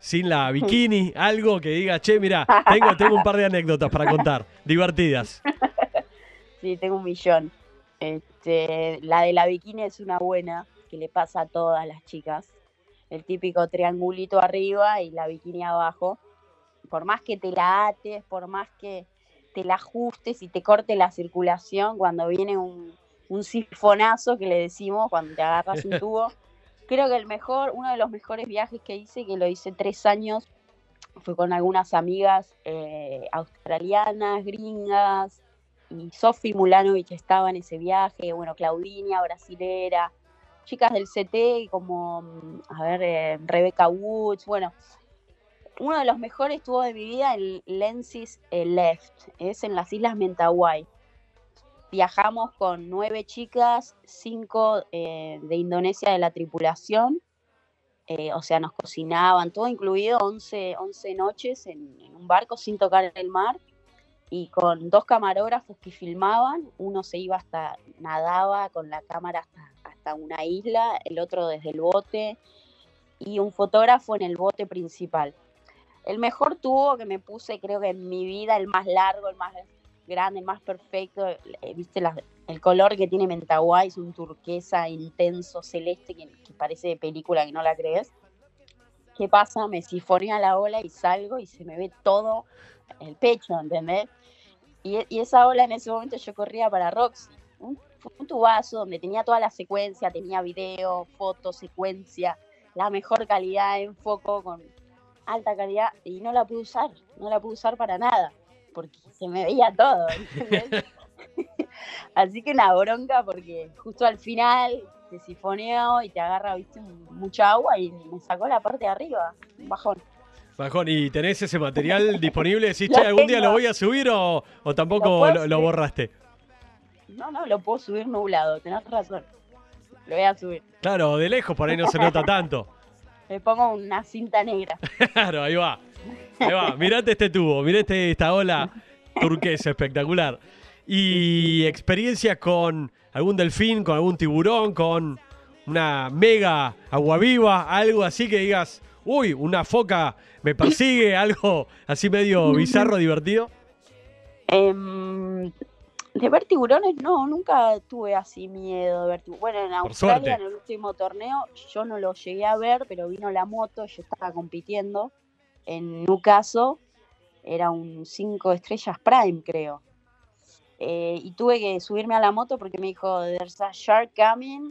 sin la bikini, <laughs> algo que diga, che, mirá, tengo, tengo un par de anécdotas para contar, divertidas. <laughs> Sí, tengo un millón. Este, la de la bikini es una buena, que le pasa a todas las chicas. El típico triangulito arriba y la bikini abajo. Por más que te la ates, por más que te la ajustes y te corte la circulación, cuando viene un, un sifonazo que le decimos, cuando te agarras un <laughs> tubo. Creo que el mejor, uno de los mejores viajes que hice, que lo hice tres años, fue con algunas amigas eh, australianas, gringas, y Sofi Mulanovich estaba en ese viaje, bueno, Claudinia, brasilera, chicas del CT como, mm, a ver, eh, Rebecca Woods, bueno, uno de los mejores tuvo de mi vida en Lensis eh, Left, es en las Islas Mentawai. Viajamos con nueve chicas, cinco eh, de Indonesia de la tripulación, eh, o sea, nos cocinaban, todo incluido, 11, 11 noches en, en un barco sin tocar el mar y con dos camarógrafos que filmaban, uno se iba hasta, nadaba con la cámara hasta, hasta una isla, el otro desde el bote y un fotógrafo en el bote principal. El mejor tubo que me puse, creo que en mi vida, el más largo, el más grande, más perfecto, eh, viste la- el color que tiene Mentawai, es un turquesa intenso, celeste, que, parece de película que no la crees. ¿Qué pasa? Me sifonea la ola y salgo y se me ve todo el pecho, ¿entendés? Y, y esa ola en ese momento yo corría para Roxy, un, un tubazo donde tenía toda la secuencia, tenía video, foto, secuencia, la mejor calidad en foco, con alta calidad, y no la pude usar, no la pude usar para nada, porque se me veía todo, ¿entendés? <laughs> Así que una bronca porque justo al final te sifoneo y te agarra, viste, mucha agua y me sacó la parte de arriba, un bajón. Bajón, ¿y tenés ese material <laughs> disponible? ¿Decís, che, algún día lo voy a subir o, o tampoco ¿Lo lo, borraste? No, no, lo puedo subir nublado, tenés razón. Lo voy a subir. Claro, de lejos por ahí no se nota tanto. <laughs> Le pongo una cinta negra. Claro, ahí va. Ahí va. Mirate este tubo, mirate esta ola turquesa espectacular. Y experiencias con algún delfín, con algún tiburón, con una mega aguaviva, algo así que digas, uy, una foca me persigue, <laughs> algo así medio bizarro, divertido. Em, de ver tiburones, no, nunca tuve así miedo de ver tiburones. Bueno, en Australia, en el último torneo, yo no lo llegué a ver, pero vino la moto, yo estaba compitiendo en Newcastle, era un 5 estrellas Prime, creo. Eh, y tuve que subirme a la moto porque me dijo, there's a shark coming,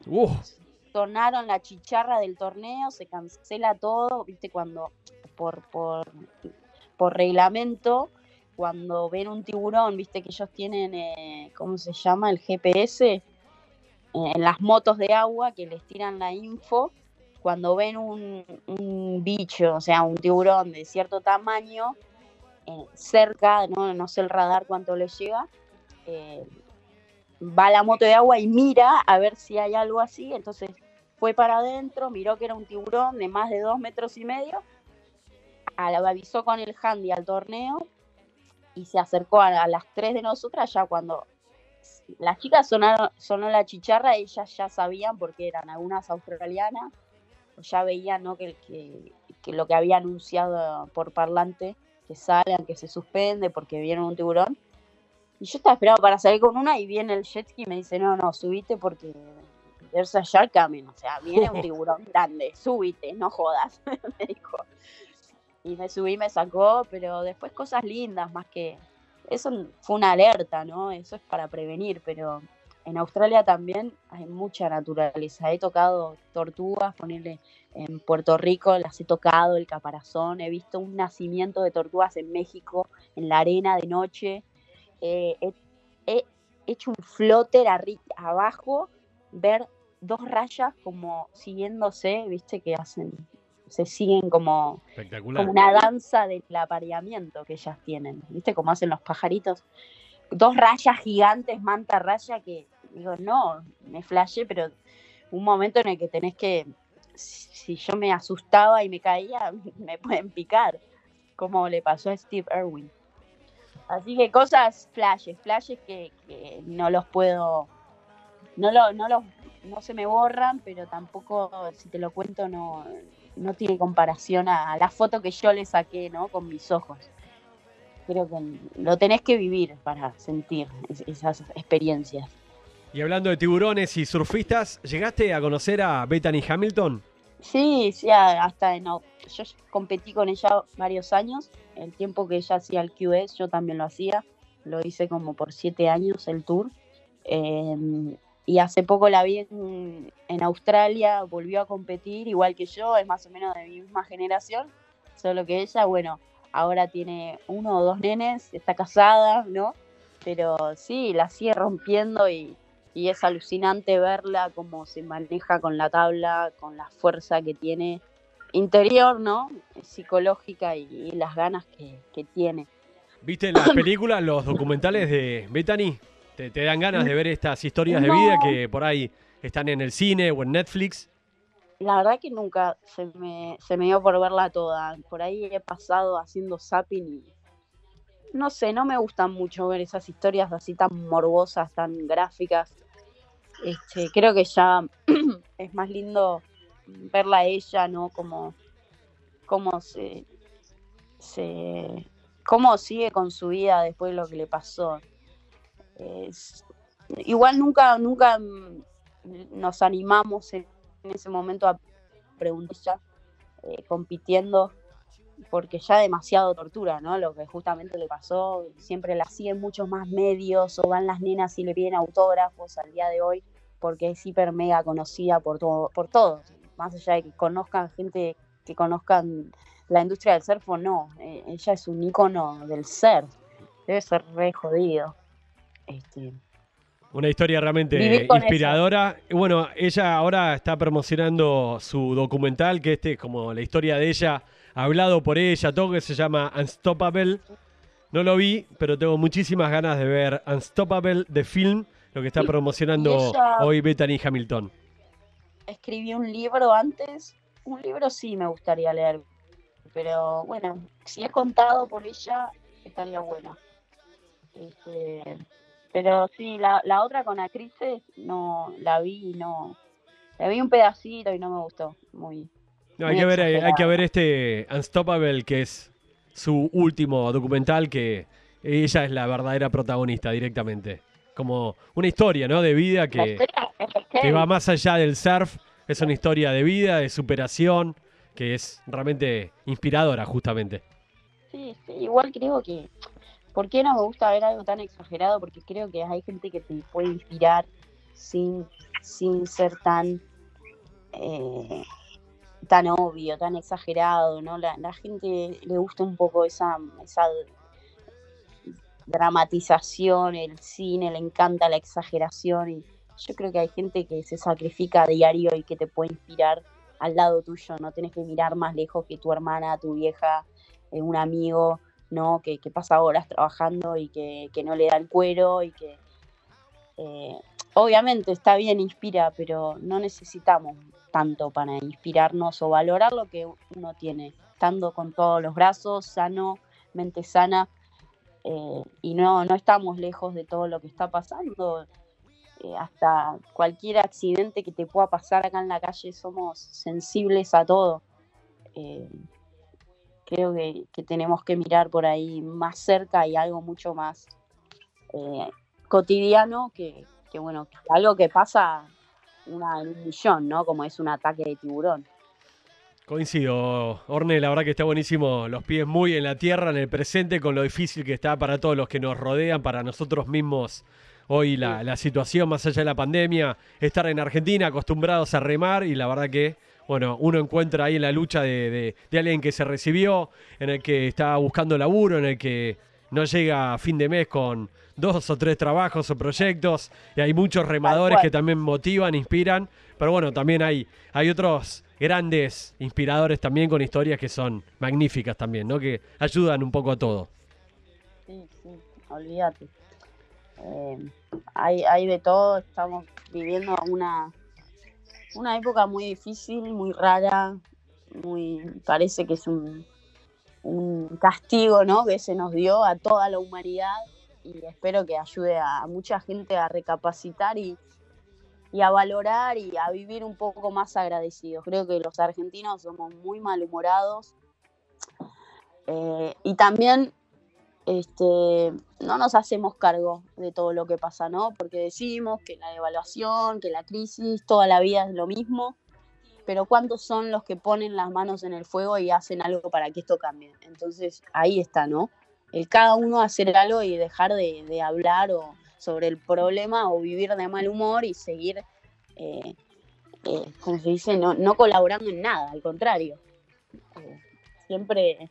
tornaron la chicharra del torneo, se cancela todo, viste, cuando por, por, por reglamento, cuando ven un tiburón, viste que ellos tienen, eh, ¿cómo se llama? El GPS eh, en las motos de agua que les tiran la info. Cuando ven un, bicho, o sea, un tiburón de cierto tamaño, eh, cerca, ¿no? sé el radar cuánto le llega, eh, va a la moto de agua y mira a ver si hay algo así. Entonces fue para adentro, miró que era un tiburón de más de dos metros y medio, avisó con el handy al torneo y se acercó a, a las tres de nosotras ya cuando las chicas sonaron, sonó la chicharra, ellas ya sabían porque eran algunas australianas, ya veían ¿no? que, que- que lo que había anunciado por parlante, que salgan, que se suspende porque vieron un tiburón. Y yo estaba esperando para salir con una y viene el jet ski y me dice, no, no, subite porque there's a shark coming. O sea, viene un <laughs> tiburón grande, súbite, no jodas, <laughs> me dijo. Y me subí, me sacó, pero después cosas lindas, más que... Eso fue una alerta, ¿no? Eso es para prevenir, pero en Australia también hay mucha naturaleza. He tocado tortugas, ponerle en Puerto Rico, las he tocado, el caparazón, he visto un nacimiento de tortugas en México, en la arena de noche. Eh, he, he hecho un flotter abajo, ver dos rayas como siguiéndose, viste que hacen, se siguen como, como una danza del apareamiento que ellas tienen, viste como hacen los pajaritos. Dos rayas gigantes, manta raya, que digo, no, me flashé, pero un momento en el que tenés que, si yo me asustaba y me caía, <laughs> me pueden picar, como le pasó a Steve Irwin. Así que cosas, flashes, flashes que, que no los puedo, no, lo, no, los, no se me borran, pero tampoco, si te lo cuento, no, no tiene comparación a, la foto que yo le saqué, ¿no? Con mis ojos. Creo que lo tenés que vivir para sentir es- esas experiencias. Y hablando de tiburones y surfistas, ¿llegaste a conocer a Bethany Hamilton? Sí, sí, hasta en, au- yo competí con ella varios años. El tiempo que ella hacía el QS, yo también lo hacía. Lo hice como por siete años el tour. Em, y hace poco la vi en, en Australia, volvió a competir igual que yo, es más o menos de mi misma generación. Solo que ella, bueno, ahora tiene uno o dos nenes, está casada, ¿no? Pero sí, la sigue rompiendo y, y es alucinante verla cómo se maneja con la tabla, con la fuerza que tiene interior, ¿no? Psicológica y, y las ganas que, que tiene. ¿Viste las <coughs> películas, los documentales de Bethany? ¿Te, te dan ganas de ver estas historias de vida que por ahí están en el cine o en Netflix? La verdad que nunca se me, se me dio por verla toda. Por ahí he pasado haciendo zapping y no sé, no me gustan mucho ver esas historias así tan morbosas, tan gráficas. Este, creo que ya <clears throat> es más lindo verla a ella, ¿no? Como, cómo se, se cómo sigue con su vida después de lo que le pasó. Igual nunca, nunca nos animamos en, ese momento a preguntar eh, compitiendo, porque ya demasiado tortura, ¿no? Lo que justamente le pasó, siempre la siguen muchos más medios o van las nenas y le piden autógrafos al día de hoy, porque es hiper mega conocida por todo, por todos, más allá de que conozcan gente que conozcan la industria del surf o no, eh, ella es un ícono del surf, debe ser re jodido. Este, Una historia realmente inspiradora. Y bueno, ella ahora está promocionando su documental, que este es como la historia de ella, hablado por ella, todo que se llama Unstoppable. No lo vi, pero tengo muchísimas ganas de ver Unstoppable, de film, lo que está promocionando hoy Bethany Hamilton. Escribí un libro antes, un libro sí me gustaría leer, pero bueno, si es contado por ella, estaría bueno. Este, pero sí, la, la otra con actrices no la vi y no. La vi un pedacito y no me gustó. Muy. No, hay, que ver, hay que ver este Unstoppable, que es su último documental, que ella es la verdadera protagonista directamente. Como una historia, ¿no? De vida que, que va más allá del surf. Es una historia de vida, de superación, que es realmente inspiradora, justamente. Sí, sí, igual creo que. ¿Por qué no me gusta ver algo tan exagerado? Porque creo que hay gente que te puede inspirar sin, sin ser tan. eh, tan obvio, tan exagerado, ¿no? La, la gente le gusta un poco esa, esa dramatización, el cine, le encanta la exageración y yo creo que hay gente que se sacrifica a diario y que te puede inspirar al lado tuyo, no tenés que mirar más lejos que tu hermana, tu vieja, eh, un amigo, ¿no? Que, que pasa horas trabajando y que, que no le da el cuero y que eh, obviamente está bien, inspira, pero no necesitamos tanto para inspirarnos o valorar lo que uno tiene, estando con todos los brazos, sano, mente sana, eh, y no, no estamos lejos de todo lo que está pasando. eh, hasta cualquier accidente que te pueda pasar acá en la calle, somos sensibles a todo. Eh, creo que, que tenemos que mirar por ahí más cerca y algo mucho más cotidiano que, que, bueno, algo que pasa una en un millón, ¿no? Como es un ataque de tiburón. Coincido, Orne, la verdad que está buenísimo. Los pies muy en la tierra, en el presente, con lo difícil que está para todos los que nos rodean, para nosotros mismos. Hoy la, la situación, más allá de la pandemia, estar en Argentina acostumbrados a remar y la verdad que, bueno, uno encuentra ahí en la lucha de, de- de alguien que se recibió, en el que está buscando laburo, en el que no llega a fin de mes con dos o tres trabajos o proyectos y hay muchos remadores que también motivan, inspiran, pero bueno, también hay, hay otros grandes inspiradores también con historias que son magníficas también, ¿no? Que ayudan un poco a todo. Sí, sí, olvídate. Eh, hay, hay de todo, estamos viviendo una, una época muy difícil, muy rara, muy parece que es un, un castigo ¿no? que se nos dio a toda la humanidad y espero que ayude a mucha gente a recapacitar y, a valorar y a vivir un poco más agradecidos. Creo que los argentinos somos muy malhumorados eh, y también este, no nos hacemos cargo de todo lo que pasa, ¿no? Porque decimos que la devaluación, que la crisis, toda la vida es lo mismo, pero ¿cuántos son los que ponen las manos en el fuego y hacen algo para que esto cambie? Entonces ahí está, ¿no? El cada uno hacer algo y dejar de, de hablar o sobre el problema o vivir de mal humor y seguir, eh, eh, como se dice, no, no colaborando en nada, al contrario. Eh, siempre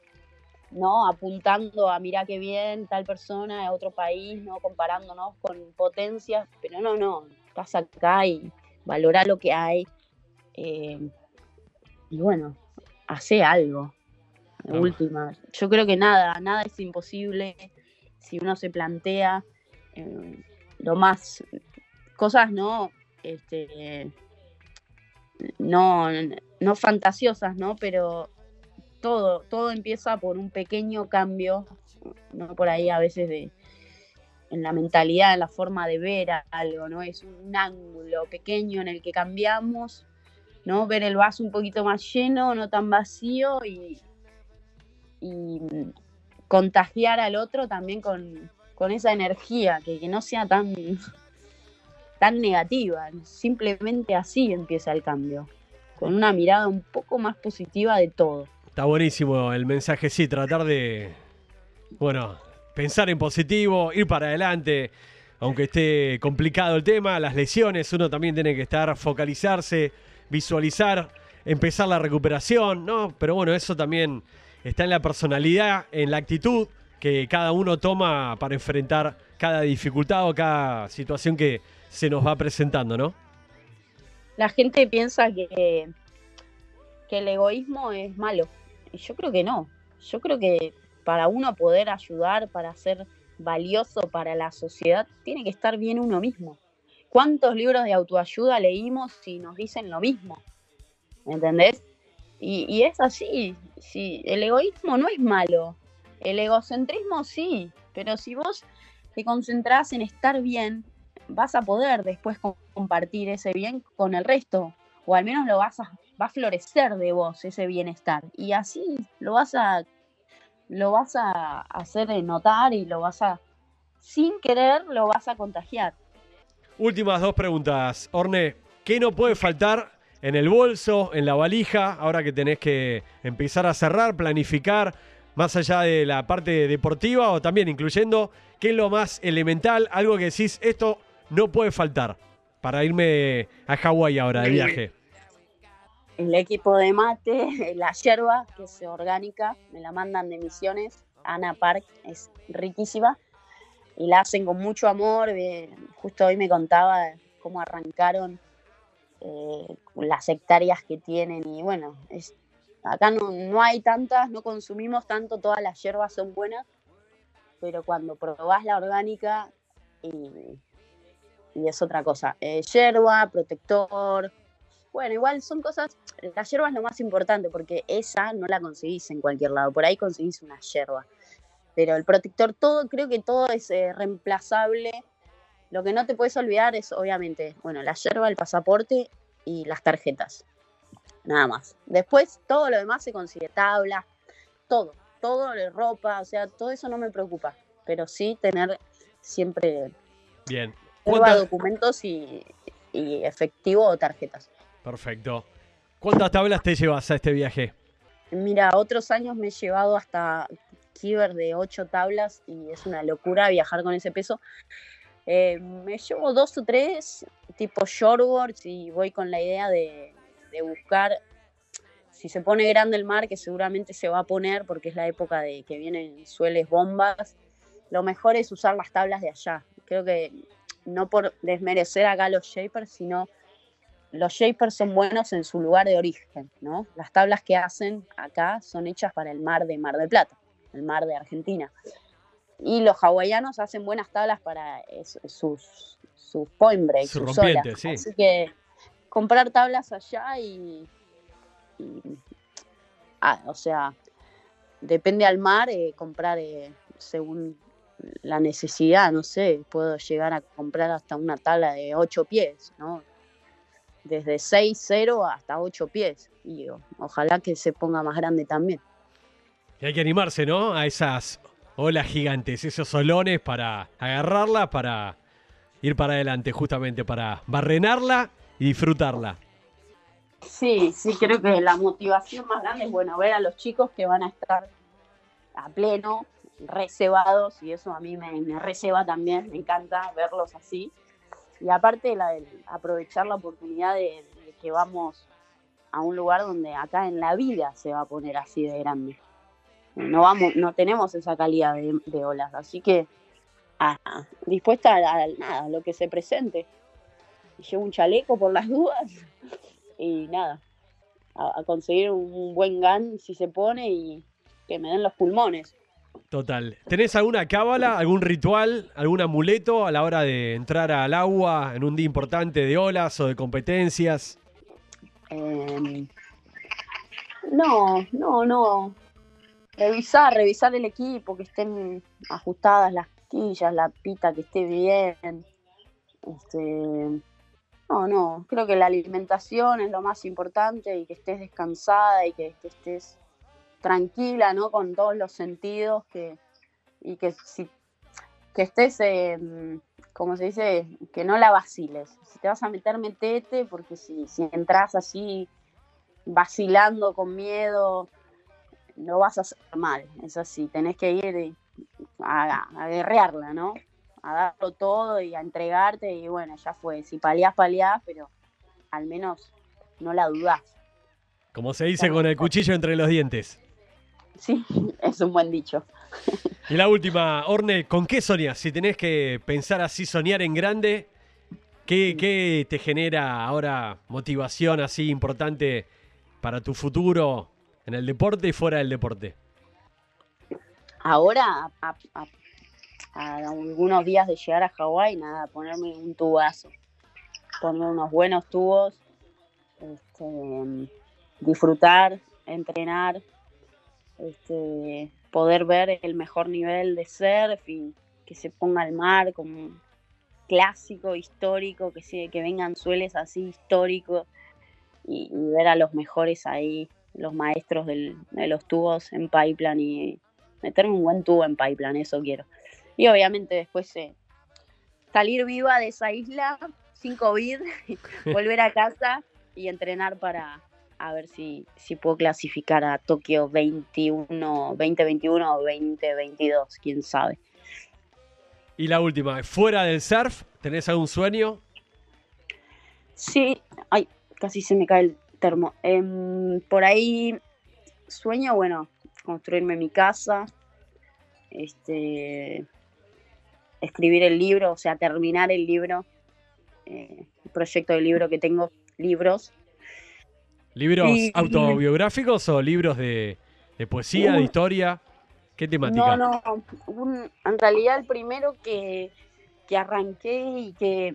¿no? Apuntando a mira qué bien tal persona de otro país, ¿no? Comparándonos con potencias, pero no, no, estás acá y valora lo que hay. Eh, y bueno, hace algo. Ah. última. Yo creo que nada, nada es imposible si uno se plantea eh, lo más cosas no este no, no fantasiosas, ¿no? Pero todo, todo empieza por un pequeño cambio, ¿no? Por ahí a veces de en la mentalidad, en la forma de ver algo, ¿no? Es un ángulo pequeño en el que cambiamos, ¿no? Ver el vaso un poquito más lleno, no tan vacío y, y contagiar al otro también con, con esa energía, que, que no sea tan, tan negativa, simplemente así empieza el cambio, con una mirada un poco más positiva de todo. Está buenísimo el mensaje, sí, tratar de, bueno, pensar en positivo, ir para adelante, aunque esté complicado el tema, las lesiones, uno también tiene que estar, focalizarse, visualizar, empezar la recuperación, ¿no? Pero bueno, eso también está en la personalidad, en la actitud que cada uno toma para enfrentar cada dificultad o cada situación que se nos va presentando, ¿no? La gente piensa que, que el egoísmo es malo. Y yo creo que no. Yo creo que para uno poder ayudar, para ser valioso para la sociedad, tiene que estar bien uno mismo. ¿Cuántos libros de autoayuda leímos y nos dicen lo mismo? ¿Me entendés? Y, es así. Sí, el egoísmo no es malo. El egocentrismo sí. Pero si vos te concentrás en estar bien, vas a poder después compartir ese bien con el resto. O al menos lo vas a, va a florecer de vos ese bienestar. Y así lo vas a lo vas a hacer notar y lo vas a, sin querer, lo vas a contagiar. Últimas dos preguntas. Orne, ¿qué no puede faltar en el bolso, en la valija, ahora que tenés que empezar a cerrar, planificar, más allá de la parte deportiva o también incluyendo qué es lo más elemental, algo que decís, esto no puede faltar para irme a Hawái ahora de viaje? el equipo de mate, <laughs> la yerba, que es orgánica, me la mandan de Misiones, Ana Park, es riquísima y la hacen con mucho amor. Justo hoy me contaba cómo arrancaron eh, las hectáreas que tienen y bueno, es, acá no, hay tantas, no consumimos tanto, todas las hierbas son buenas, pero cuando probás la orgánica y, es otra cosa, eh, yerba, protector, bueno, igual son cosas, la yerba es lo más importante porque esa no la conseguís en cualquier lado, por ahí conseguís una yerba. Pero el protector, todo, creo que todo es eh, reemplazable. Lo que no te puedes olvidar es, obviamente, bueno, la yerba, el pasaporte y las tarjetas. Nada más. Después, todo lo demás se consigue, tabla, todo, todo, ropa, o sea, todo eso no me preocupa. Pero sí tener siempre Bien. documentos y, y efectivo o tarjetas. Perfecto. ¿Cuántas tablas te llevas a este viaje? Mira, otros años me he llevado hasta Kiber de ocho tablas y es una locura viajar con ese peso. Eh, me llevo dos o tres tipo shortboards y voy con la idea de, buscar si se pone grande el mar, que seguramente se va a poner porque es la época de que vienen sueles bombas, lo mejor es usar las tablas de allá. Creo que no por desmerecer acá los shapers, sino los shapers son buenos en su lugar de origen, ¿no? Las tablas que hacen acá son hechas para el mar de Mar del Plata, el mar de Argentina. Y los hawaianos hacen buenas tablas para sus, sus point breaks, sus olas. Así que comprar tablas allá y, ah, o sea, depende al mar, eh, comprar eh, según la necesidad, no sé, puedo llegar a comprar hasta una tabla de 8 pies, ¿no? desde 6-0 hasta 8 pies. Y ojalá que se ponga más grande también. Y hay que animarse, ¿no? A esas olas gigantes, esos solones para agarrarla, para ir para adelante, justamente para barrenarla y disfrutarla. Sí, sí, creo que la motivación más grande es, bueno, ver a los chicos que van a estar a pleno, reservados, y eso a mí me, me también, me encanta verlos así. Y aparte la, aprovechar la oportunidad de, que vamos a un lugar donde acá en la vida se va a poner así de grande. No vamos, no tenemos esa calidad de, olas, así que dispuesta a, nada, lo que se presente. Llevo un chaleco por las <laughs> dudas y nada, a, a conseguir un buen gun si se pone y que me den los pulmones. Total. ¿Tenés alguna cábala, algún ritual, algún amuleto a la hora de entrar al agua en un día importante de olas o de competencias? Em, no, no, no. Revisar, revisar el equipo, que estén ajustadas las quillas, la pita, que esté bien. Este, no, no, creo que la alimentación es lo más importante y que estés descansada y que estés tranquila, ¿no? Con todos los sentidos que, y que, si, que estés, como se dice, que no la vaciles. Si te vas a meter, metete, porque si, si entras así vacilando con miedo, lo vas a hacer mal. Es así, tenés que ir a, a guerrearla, ¿no? A darlo todo y a entregarte y bueno, ya fue. Si paliás, paliás, pero al menos no la dudás. Como se dice con el cuchillo entre los dientes. Sí, <laughs> es un buen dicho. Y la última, Orne, ¿con qué soñas? Si tenés que pensar así, soñar en grande, ¿qué, qué te genera ahora motivación así importante para tu futuro en el deporte y fuera del deporte? Ahora, a, algunos días de llegar a Hawái, nada, ponerme un tubazo, poner unos buenos tubos, este, disfrutar, entrenar, este, poder ver el mejor nivel de surf y que se ponga al mar como un clásico, histórico, que, que vengan sueles así históricos y, y ver a los mejores ahí, los maestros del- de los tubos en pipeline y meterme un buen tubo en pipeline, eso quiero. Y obviamente después eh, salir viva de esa isla sin COVID, <laughs> volver a casa y entrenar para a ver si, si puedo clasificar a Tokio 21, 2021 o 2022, quién sabe. Y la última, fuera del surf, ¿tenés algún sueño? Sí, ay, casi se me cae el termo. Em, por ahí sueño, bueno, construirme mi casa, este, escribir el libro, o sea, terminar el libro, eh, el proyecto de libro que tengo, libros. ¿Libros Y- autobiográficos o libros de, de poesía, de historia? ¿Qué temática? No, no, un- en realidad el primero que, que arranqué y que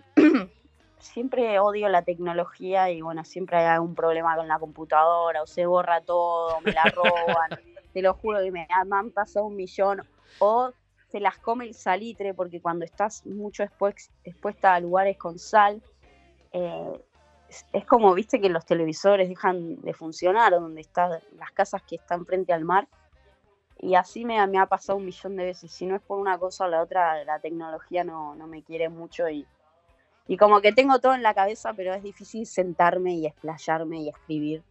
siempre odio la tecnología y bueno, siempre hay algún problema con la computadora o se borra todo, me la roban, <laughs> te lo juro que me, me han pasado un millón o se las come el salitre porque cuando estás mucho expues- expuesta a lugares con sal, eh, es, es como viste que los televisores dejan de funcionar donde están las casas que están frente al mar. Y así me, me ha pasado un millón de veces. Si no es por una cosa o la otra, la tecnología no, no me quiere mucho y, y como que tengo todo en la cabeza, pero es difícil sentarme y explayarme y escribir.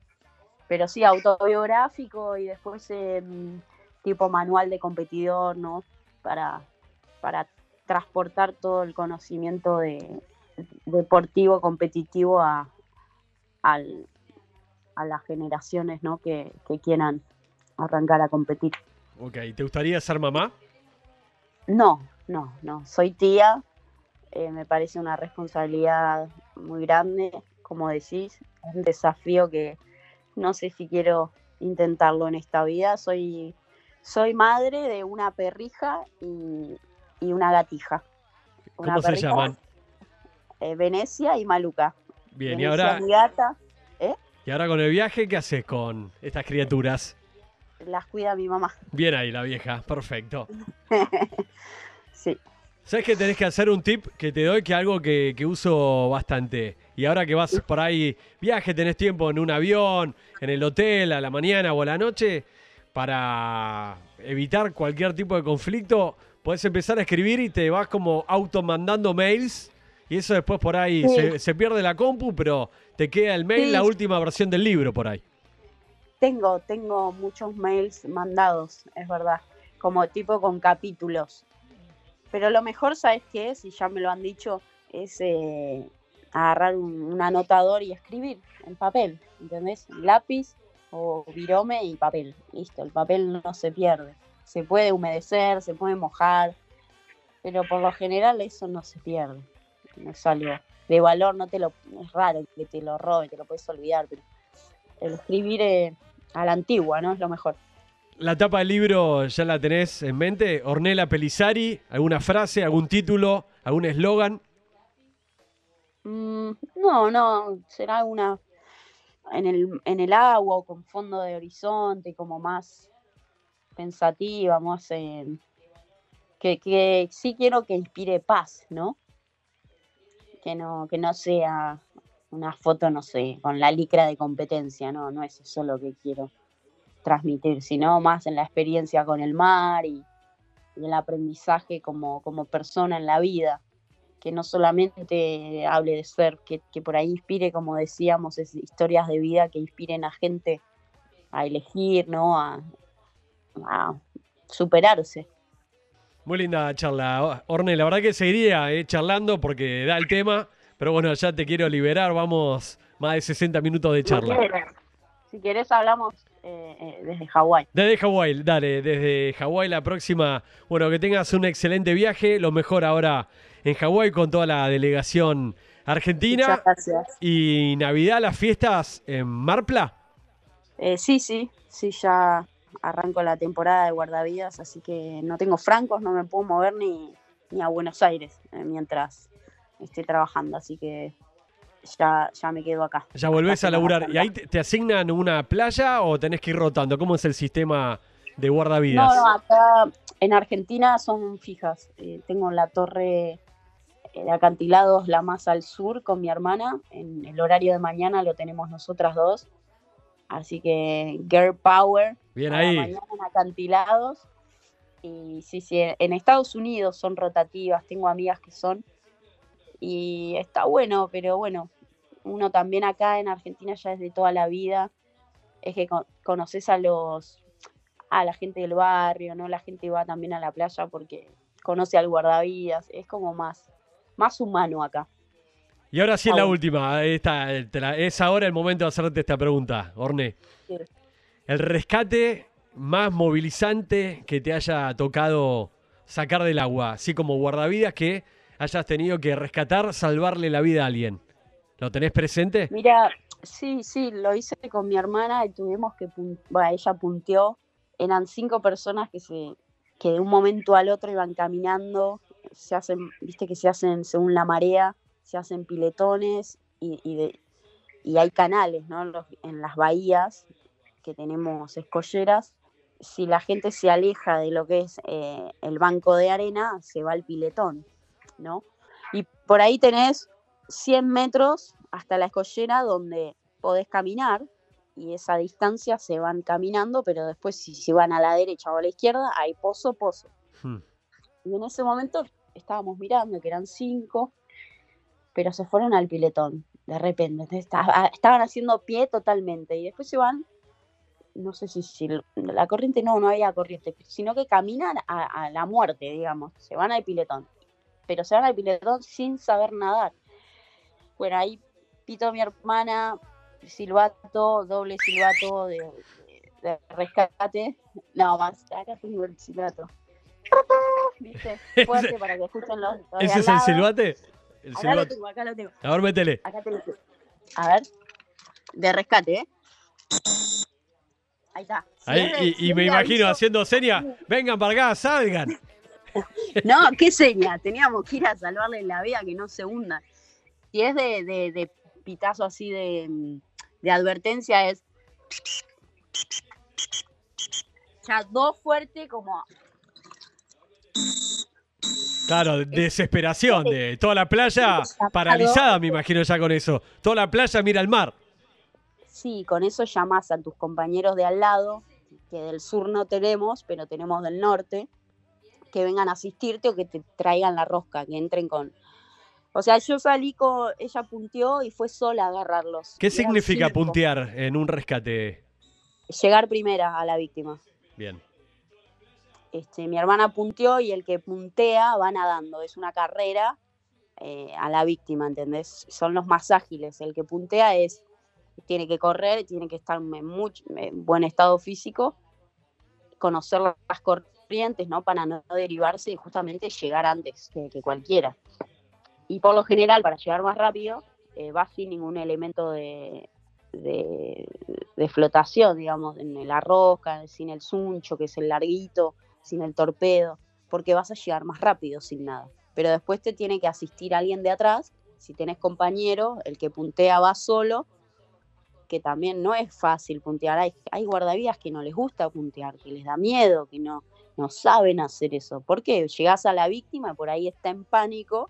Pero sí, autobiográfico y después em, tipo manual de competidor, ¿no? Para, para transportar todo el conocimiento de, deportivo, competitivo a, al- a las generaciones, ¿no? Que, que quieran arrancar a competir. Ok, ¿te gustaría ser mamá? No, no, no. Soy tía. Eh, me parece una responsabilidad muy grande, como decís. Es un desafío que no sé si quiero intentarlo en esta vida. Soy, soy madre de una perrija y, y una gatija. Una ¿Cómo se llaman? eh, Venecia y Maluca. Bien, y ahora, mi gata. y ahora con el viaje, ¿qué haces con estas criaturas? Las cuida mi mamá. Bien ahí la vieja, perfecto. <laughs> sí. ¿Sabes que tenés que hacer un tip que te doy, que algo que, que uso bastante? Y ahora que vas por ahí, viaje, tenés tiempo en un avión, en el hotel, a la mañana o a la noche, para evitar cualquier tipo de conflicto, podés empezar a escribir y te vas como automandando mails. Y eso después por ahí Sí. se, se pierde la compu, pero te queda el mail, Sí. la última versión del libro por ahí. Tengo, tengo muchos mails mandados, es verdad, como tipo con capítulos. Pero lo mejor, ¿sabes qué es? Y ya me lo han dicho, es eh, agarrar un, anotador y escribir en papel, ¿entendés? Lápiz o virome y papel. Listo, el papel no se pierde. Se puede humedecer, se puede mojar, pero por lo general eso no se pierde. No es algo de valor, no te lo, es raro que te lo roben, te lo puedes olvidar, pero el escribir eh, a la antigua, ¿no? Es lo mejor. La tapa del libro ya la tenés en mente. Ornella Pelizari, alguna frase, algún título, algún eslogan. Mm, no, no, será una en el, en el agua con fondo de horizonte, como más pensativa, más eh, que, que sí quiero que inspire paz, ¿no? Que no, que no sea una foto, no sé, con la licra de competencia, no, no es eso lo que quiero transmitir, sino más en la experiencia con el mar y, y el aprendizaje como, como persona en la vida que no solamente hable de ser, que, que por ahí inspire, como decíamos, es historias de vida que inspiren a gente a elegir, ¿no? A, a superarse. Muy linda charla. Orne, la verdad que seguiría eh, charlando porque da el tema, pero bueno, ya te quiero liberar. Vamos más de 60 minutos de charla. Si querés hablamos eh, eh, desde Hawái. Desde Hawái, dale, desde Hawái la próxima. Bueno, que tengas un excelente viaje, lo mejor ahora en Hawái con toda la delegación argentina. Muchas gracias. Y Navidad, las fiestas en Marpla. Eh, sí, sí, sí, ya arranco la temporada de guardavidas, así que no tengo francos, no me puedo mover ni, ni a Buenos Aires eh, mientras esté trabajando, así que ya, ya me quedo acá. Ya volvés a laburar. ¿Y ahí te, te asignan una playa o tenés que ir rotando? ¿Cómo es el sistema de guardavidas? No, no, acá en Argentina son fijas. Eh, tengo la torre de acantilados la más al sur con mi hermana. En el horario de mañana lo tenemos nosotras dos. Así que Girl Power. Bien ahí. mañana en acantilados. Y sí, sí, en Estados Unidos son rotativas. Tengo amigas que son. Y está bueno, pero bueno, uno también acá en Argentina ya desde toda la vida es que con- conoces a los a la gente del barrio, ¿no? La gente va también a la playa porque conoce al guardavidas, es como más más humano acá. Y ahora sí es la última. Esta, la- es ahora el momento de hacerte esta pregunta, Orne. Sí. El rescate más movilizante que te haya tocado sacar del agua, así como guardavidas que hayas tenido que rescatar, salvarle la vida a alguien. ¿Lo tenés presente? Mira, sí, sí, lo hice con mi hermana y tuvimos que, ella punteó, eran cinco personas que se que de un momento al otro iban caminando, se hacen, viste que se hacen según la marea, se hacen piletones y, y, hay canales, ¿no? En las bahías que tenemos escolleras, si la gente se aleja de lo que es eh, el banco de arena, se va al piletón, ¿no? Y por ahí tenés 100 metros hasta la escollera donde podés caminar y esa distancia se van caminando, pero después si van a la derecha o a la izquierda hay pozo, pozo. Hmm. Y en ese momento estábamos mirando que eran cinco, pero se fueron al piletón de repente. Estaba- estaban haciendo pie totalmente y después se van, no sé si, si la corriente no, no había corriente, sino que caminan a, a la muerte, digamos. Se van al piletón, pero se van al piletón sin saber nadar. Bueno, ahí pito mi hermana, silbato, doble silbato de, de- rescate. No, más, acá tengo el silbato. ¿Viste? <laughs> Fuerte para que escuchen los, los ¿Ese es el silbate? El Acá lo tengo, acá lo tengo. A ver, métele. Acá tengo. A ver. De rescate, ¿eh? Ahí está. Si Ahí, es y, si y me imagino aviso- haciendo señas. Vengan para acá, salgan. <laughs> No, qué seña. Teníamos que ir a salvarle la vida que no se hunda. Si es de, de, de pitazo así de, mm, de advertencia, es. Ya dos fuerte como. Claro, de- desesperación de toda la playa paralizada, me imagino ya con eso. Toda la playa mira al mar. Sí, con eso llamás a tus compañeros de al lado, que del sur no tenemos, pero tenemos del norte, que vengan a asistirte o que te traigan la rosca, que entren con. O sea, yo salí con. Ella punteó y fue sola a agarrarlos. ¿Qué significa puntear en un rescate? Llegar primera a la víctima. Bien. Este, mi hermana punteó y el que puntea va nadando. Es una carrera eh, a la víctima, ¿entendés? Son los más ágiles. El que puntea es tiene que correr, tiene que estar en, buen estado físico, conocer las corrientes, ¿no? Para no derivarse y justamente llegar antes que, que cualquiera. Y por lo general, para llegar más rápido, eh, va sin ningún elemento de, de, flotación, digamos, en la roca, sin el suncho, que es el larguito, sin el torpedo, porque vas a llegar más rápido sin nada. Pero después te tiene que asistir alguien de atrás, si tenés compañero, el que puntea va solo, que también no es fácil puntear. Hay, hay guardavidas que no les gusta puntear, que les da miedo, que no, no saben hacer eso. ¿Por qué? Llegás a la víctima, por ahí está en pánico,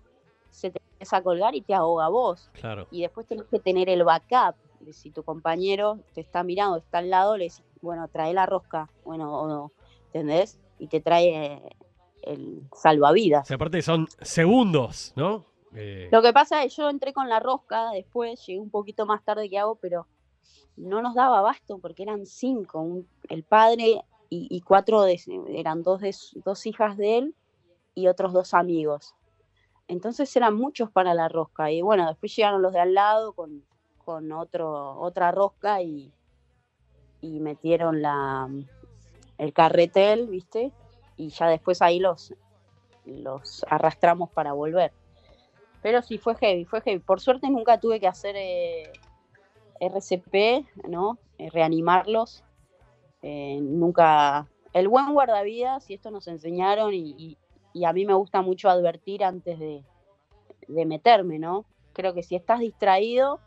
se te empieza a colgar y te ahoga vos. Claro. Y después tenés que tener el backup. de Si tu compañero te está mirando, está al lado, le decís, bueno, trae la rosca, bueno, o, ¿entendés? Y te trae el O salvavidas. aparte son segundos, ¿no? Eh, Lo que pasa es que yo entré con la rosca, después llegué un poquito más tarde que hago, pero no nos daba abasto porque eran cinco, un- el padre y, y cuatro, de, eran dos, de, dos hijas de él y otros dos amigos. Entonces eran muchos para la rosca y bueno, después llegaron los de al lado con, con otro, otra rosca y, y metieron la el carretel, ¿viste? Y ya después ahí los, los arrastramos para volver. Pero sí, fue heavy, fue heavy. Por suerte nunca tuve que hacer eh, RCP, ¿no? Eh, reanimarlos. Eh, nunca. El buen guardavidas, y esto nos enseñaron, y, y, a mí me gusta mucho advertir antes de, de, meterme, ¿no? Creo que si estás distraído,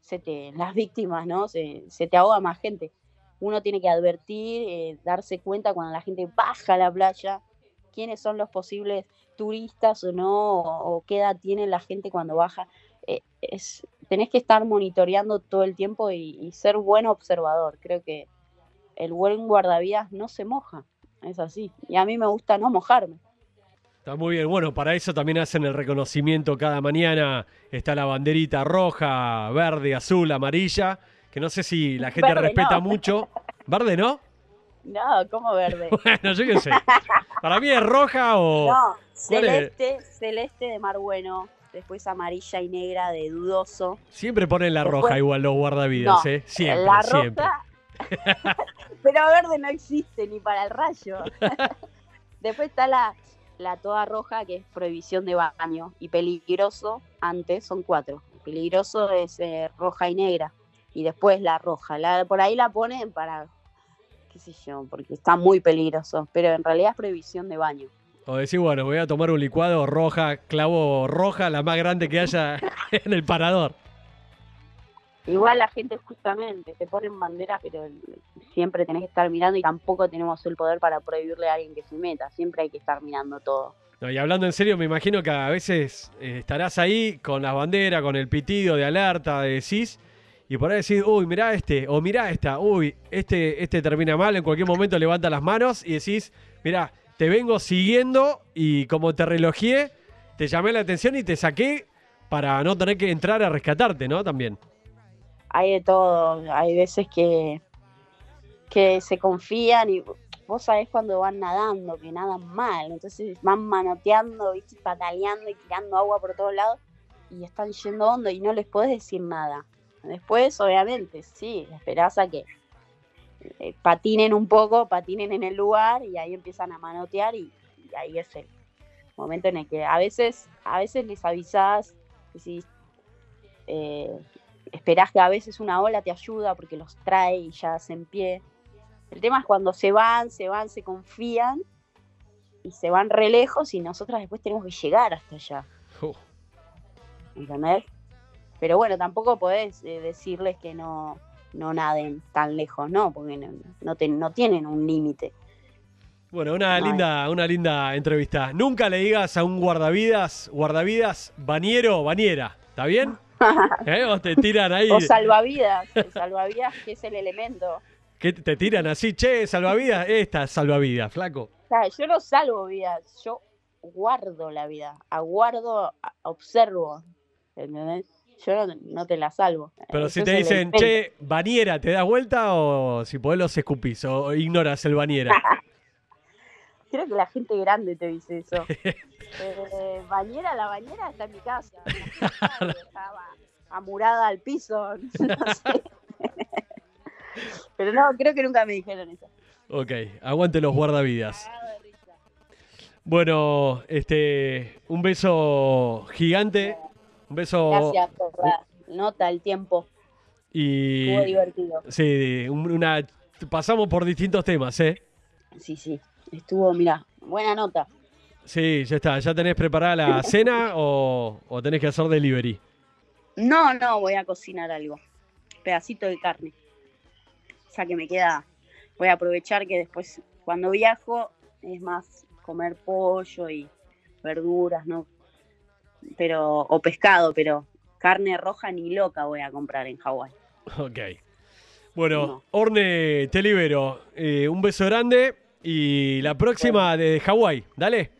se te, <laughs> las víctimas, ¿no? Se, se te ahoga más gente uno tiene que advertir, eh, darse cuenta cuando la gente baja a la playa, quiénes son los posibles turistas o no, o, qué edad tiene la gente cuando baja. Eh, es, tenés que estar monitoreando todo el tiempo y, ser buen observador. Creo que el buen guardavidas no se moja, es así. Y a mí me gusta no mojarme. Está muy bien. Bueno, para eso también hacen el reconocimiento cada mañana. Está la banderita roja, verde, azul, amarilla que no sé si la gente respeta mucho. ¿Verde no? No, ¿cómo verde? <laughs> bueno, yo qué sé. Para mí es roja o. No, celeste, celeste de mar bueno. Después amarilla y negra de dudoso. Siempre ponen la roja igual los guardavidas, ¿eh? Siempre, la siempre. <laughs> Pero verde no existe ni para el rayo. <laughs> Después está la, la toda roja, que es prohibición de baño. Y peligroso, antes son cuatro. Peligroso es eh, roja y negra y después la roja. La, por ahí la ponen para, qué sé yo, porque está muy peligroso, pero en realidad es prohibición de baño. O decir, bueno, voy a tomar un licuado roja, clavo roja, la más grande que haya <laughs> en el parador. Igual la gente justamente te ponen bandera, pero siempre tenés que estar mirando y tampoco tenemos el poder para prohibirle a alguien que se meta. Siempre hay que estar mirando todo. y hablando en serio, me imagino que a veces eh, estarás ahí con las banderas, con el pitido de alerta, de CIS, y por ahí decís, uy, mirá este, o mirá esta, uy, este, este termina mal, en cualquier momento levanta las manos y decís, mirá, te vengo siguiendo y como te relogié, te llamé la atención y te saqué para no tener que entrar a rescatarte, ¿no? También. Hay de todo, hay veces que, que se confían y vos sabés cuando van nadando, que nadan mal, entonces van manoteando, ¿viste? pataleando y tirando agua por todos lados y están yendo hondo y no les podés decir nada. Después, obviamente, sí, esperás a que eh, patinen un poco, patinen en el lugar y ahí empiezan a manotear y, ahí es el momento en el que a veces, a veces les avisás, decís, eh, esperás que a veces una ola te ayuda porque los trae y ya hacen pie. El tema es cuando se van, se van, se confían y se van re lejos y nosotras después tenemos que llegar hasta allá. ¿Entendés? Pero bueno, tampoco podés eh, decirles que no, no naden tan lejos, ¿no? Porque no, no, tienen un límite. Bueno, una linda, una linda entrevista. Nunca le digas a un guardavidas, guardavidas, bañero, bañera, ¿está bien? <laughs> ¿Eh? O te tiran ahí. O salvavidas, salvavidas que es el elemento. ¿Qué te tiran así? Che, salvavidas, esta salvavidas, flaco. O sea, yo no salvo vidas, yo guardo la vida, aguardo, observo, ¿entendés? yo no, te la salvo. Pero si te dicen, che, bañera, ¿te das vuelta o si podés los escupís o ignoras el bañera? <laughs> Creo que la gente grande te dice eso. <laughs> eh, bañera, la bañera está en mi casa. <laughs> Estaba amurada al piso. <laughs> No sé. Pero no, creo que nunca me dijeron eso. Ok, aguante los guardavidas. Bueno, este, un beso gigante. Un beso. Gracias por la nota, el tiempo. Y, Estuvo divertido. Sí, una, pasamos por distintos temas, ¿eh? Sí, sí. Estuvo, mira, buena nota. Sí, ya está. ¿Ya tenés preparada la <laughs> cena o, o, tenés que hacer delivery? No, no, voy a cocinar algo. Pedacito de carne. Ya que me queda. Voy a aprovechar que después, cuando viajo, es más comer pollo y verduras, ¿no? pero o pescado, pero carne roja ni loca voy a comprar en Hawái. Ok. Bueno, Orne, te libero. Eh, un beso grande y la próxima de Hawái. Dale.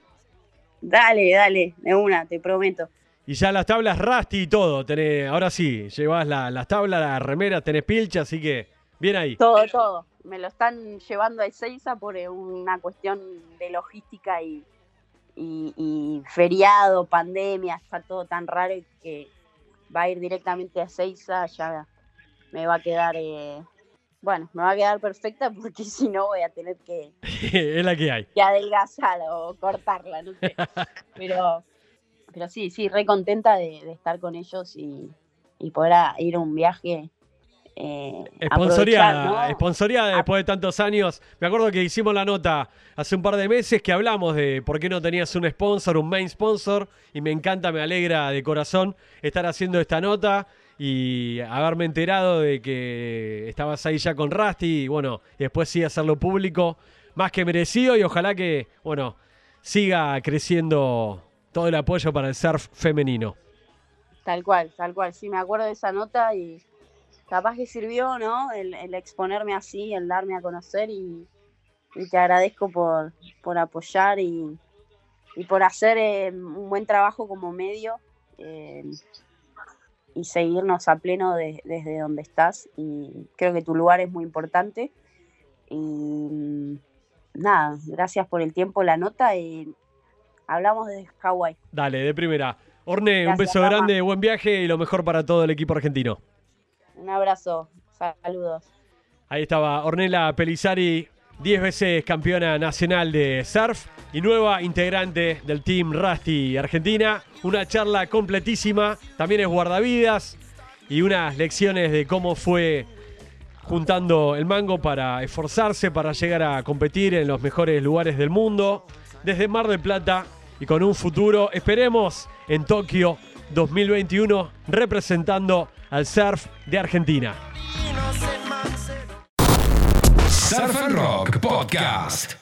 Dale, dale, de una, te prometo. Y ya las tablas Rusty y todo. Tenés, ahora sí, llevas las tablas, las remeras, tenés pilcha, así que bien ahí. Todo, todo. Me lo están llevando a Ezeiza por una cuestión de logística y, y, feriado, pandemia, está todo tan raro que va a ir directamente a Seiza, ya me va a quedar eh, bueno, me va a quedar perfecta porque <laughs> si no voy a tener que, <laughs> es la que hay. que adelgazar o cortarla, no sé. <laughs> Pero, pero sí, sí, re contenta de, de estar con ellos y, y poder a- ir a un viaje. Eh, ¿no? esponsoreada después de tantos años. Me acuerdo que hicimos la nota hace un par de meses que hablamos de por qué no tenías un sponsor, un main sponsor, y me encanta, me alegra de corazón estar haciendo esta nota y haberme enterado de que estabas ahí ya con Rusty y bueno, después sí hacerlo público, más que merecido y ojalá que, bueno, siga creciendo todo el apoyo para el surf femenino. Tal cual, tal cual. Sí, me acuerdo de esa nota y capaz que sirvió, ¿no? El, exponerme así, el darme a conocer y, y te agradezco por, por apoyar y, y por hacer eh, un buen trabajo como medio eh, y seguirnos a pleno de- desde donde estás. Y creo que tu lugar es muy importante. Y mm, nada, gracias por el tiempo, la nota y hablamos desde Hawái. Dale, de primera. Orne, un beso grande, buen viaje y lo mejor para todo el equipo argentino. Un abrazo, saludos. Ahí estaba Ornella Pelizari, 10 veces campeona nacional de surf y nueva integrante del Team Rusty Argentina. Una charla completísima, también es guardavidas y unas lecciones de cómo fue juntando el mango para esforzarse para llegar a competir en los mejores lugares del mundo, desde Mar del Plata y con un futuro, esperemos, en Tokio 2021, representando al surf de Argentina. Surf and Rock Podcast.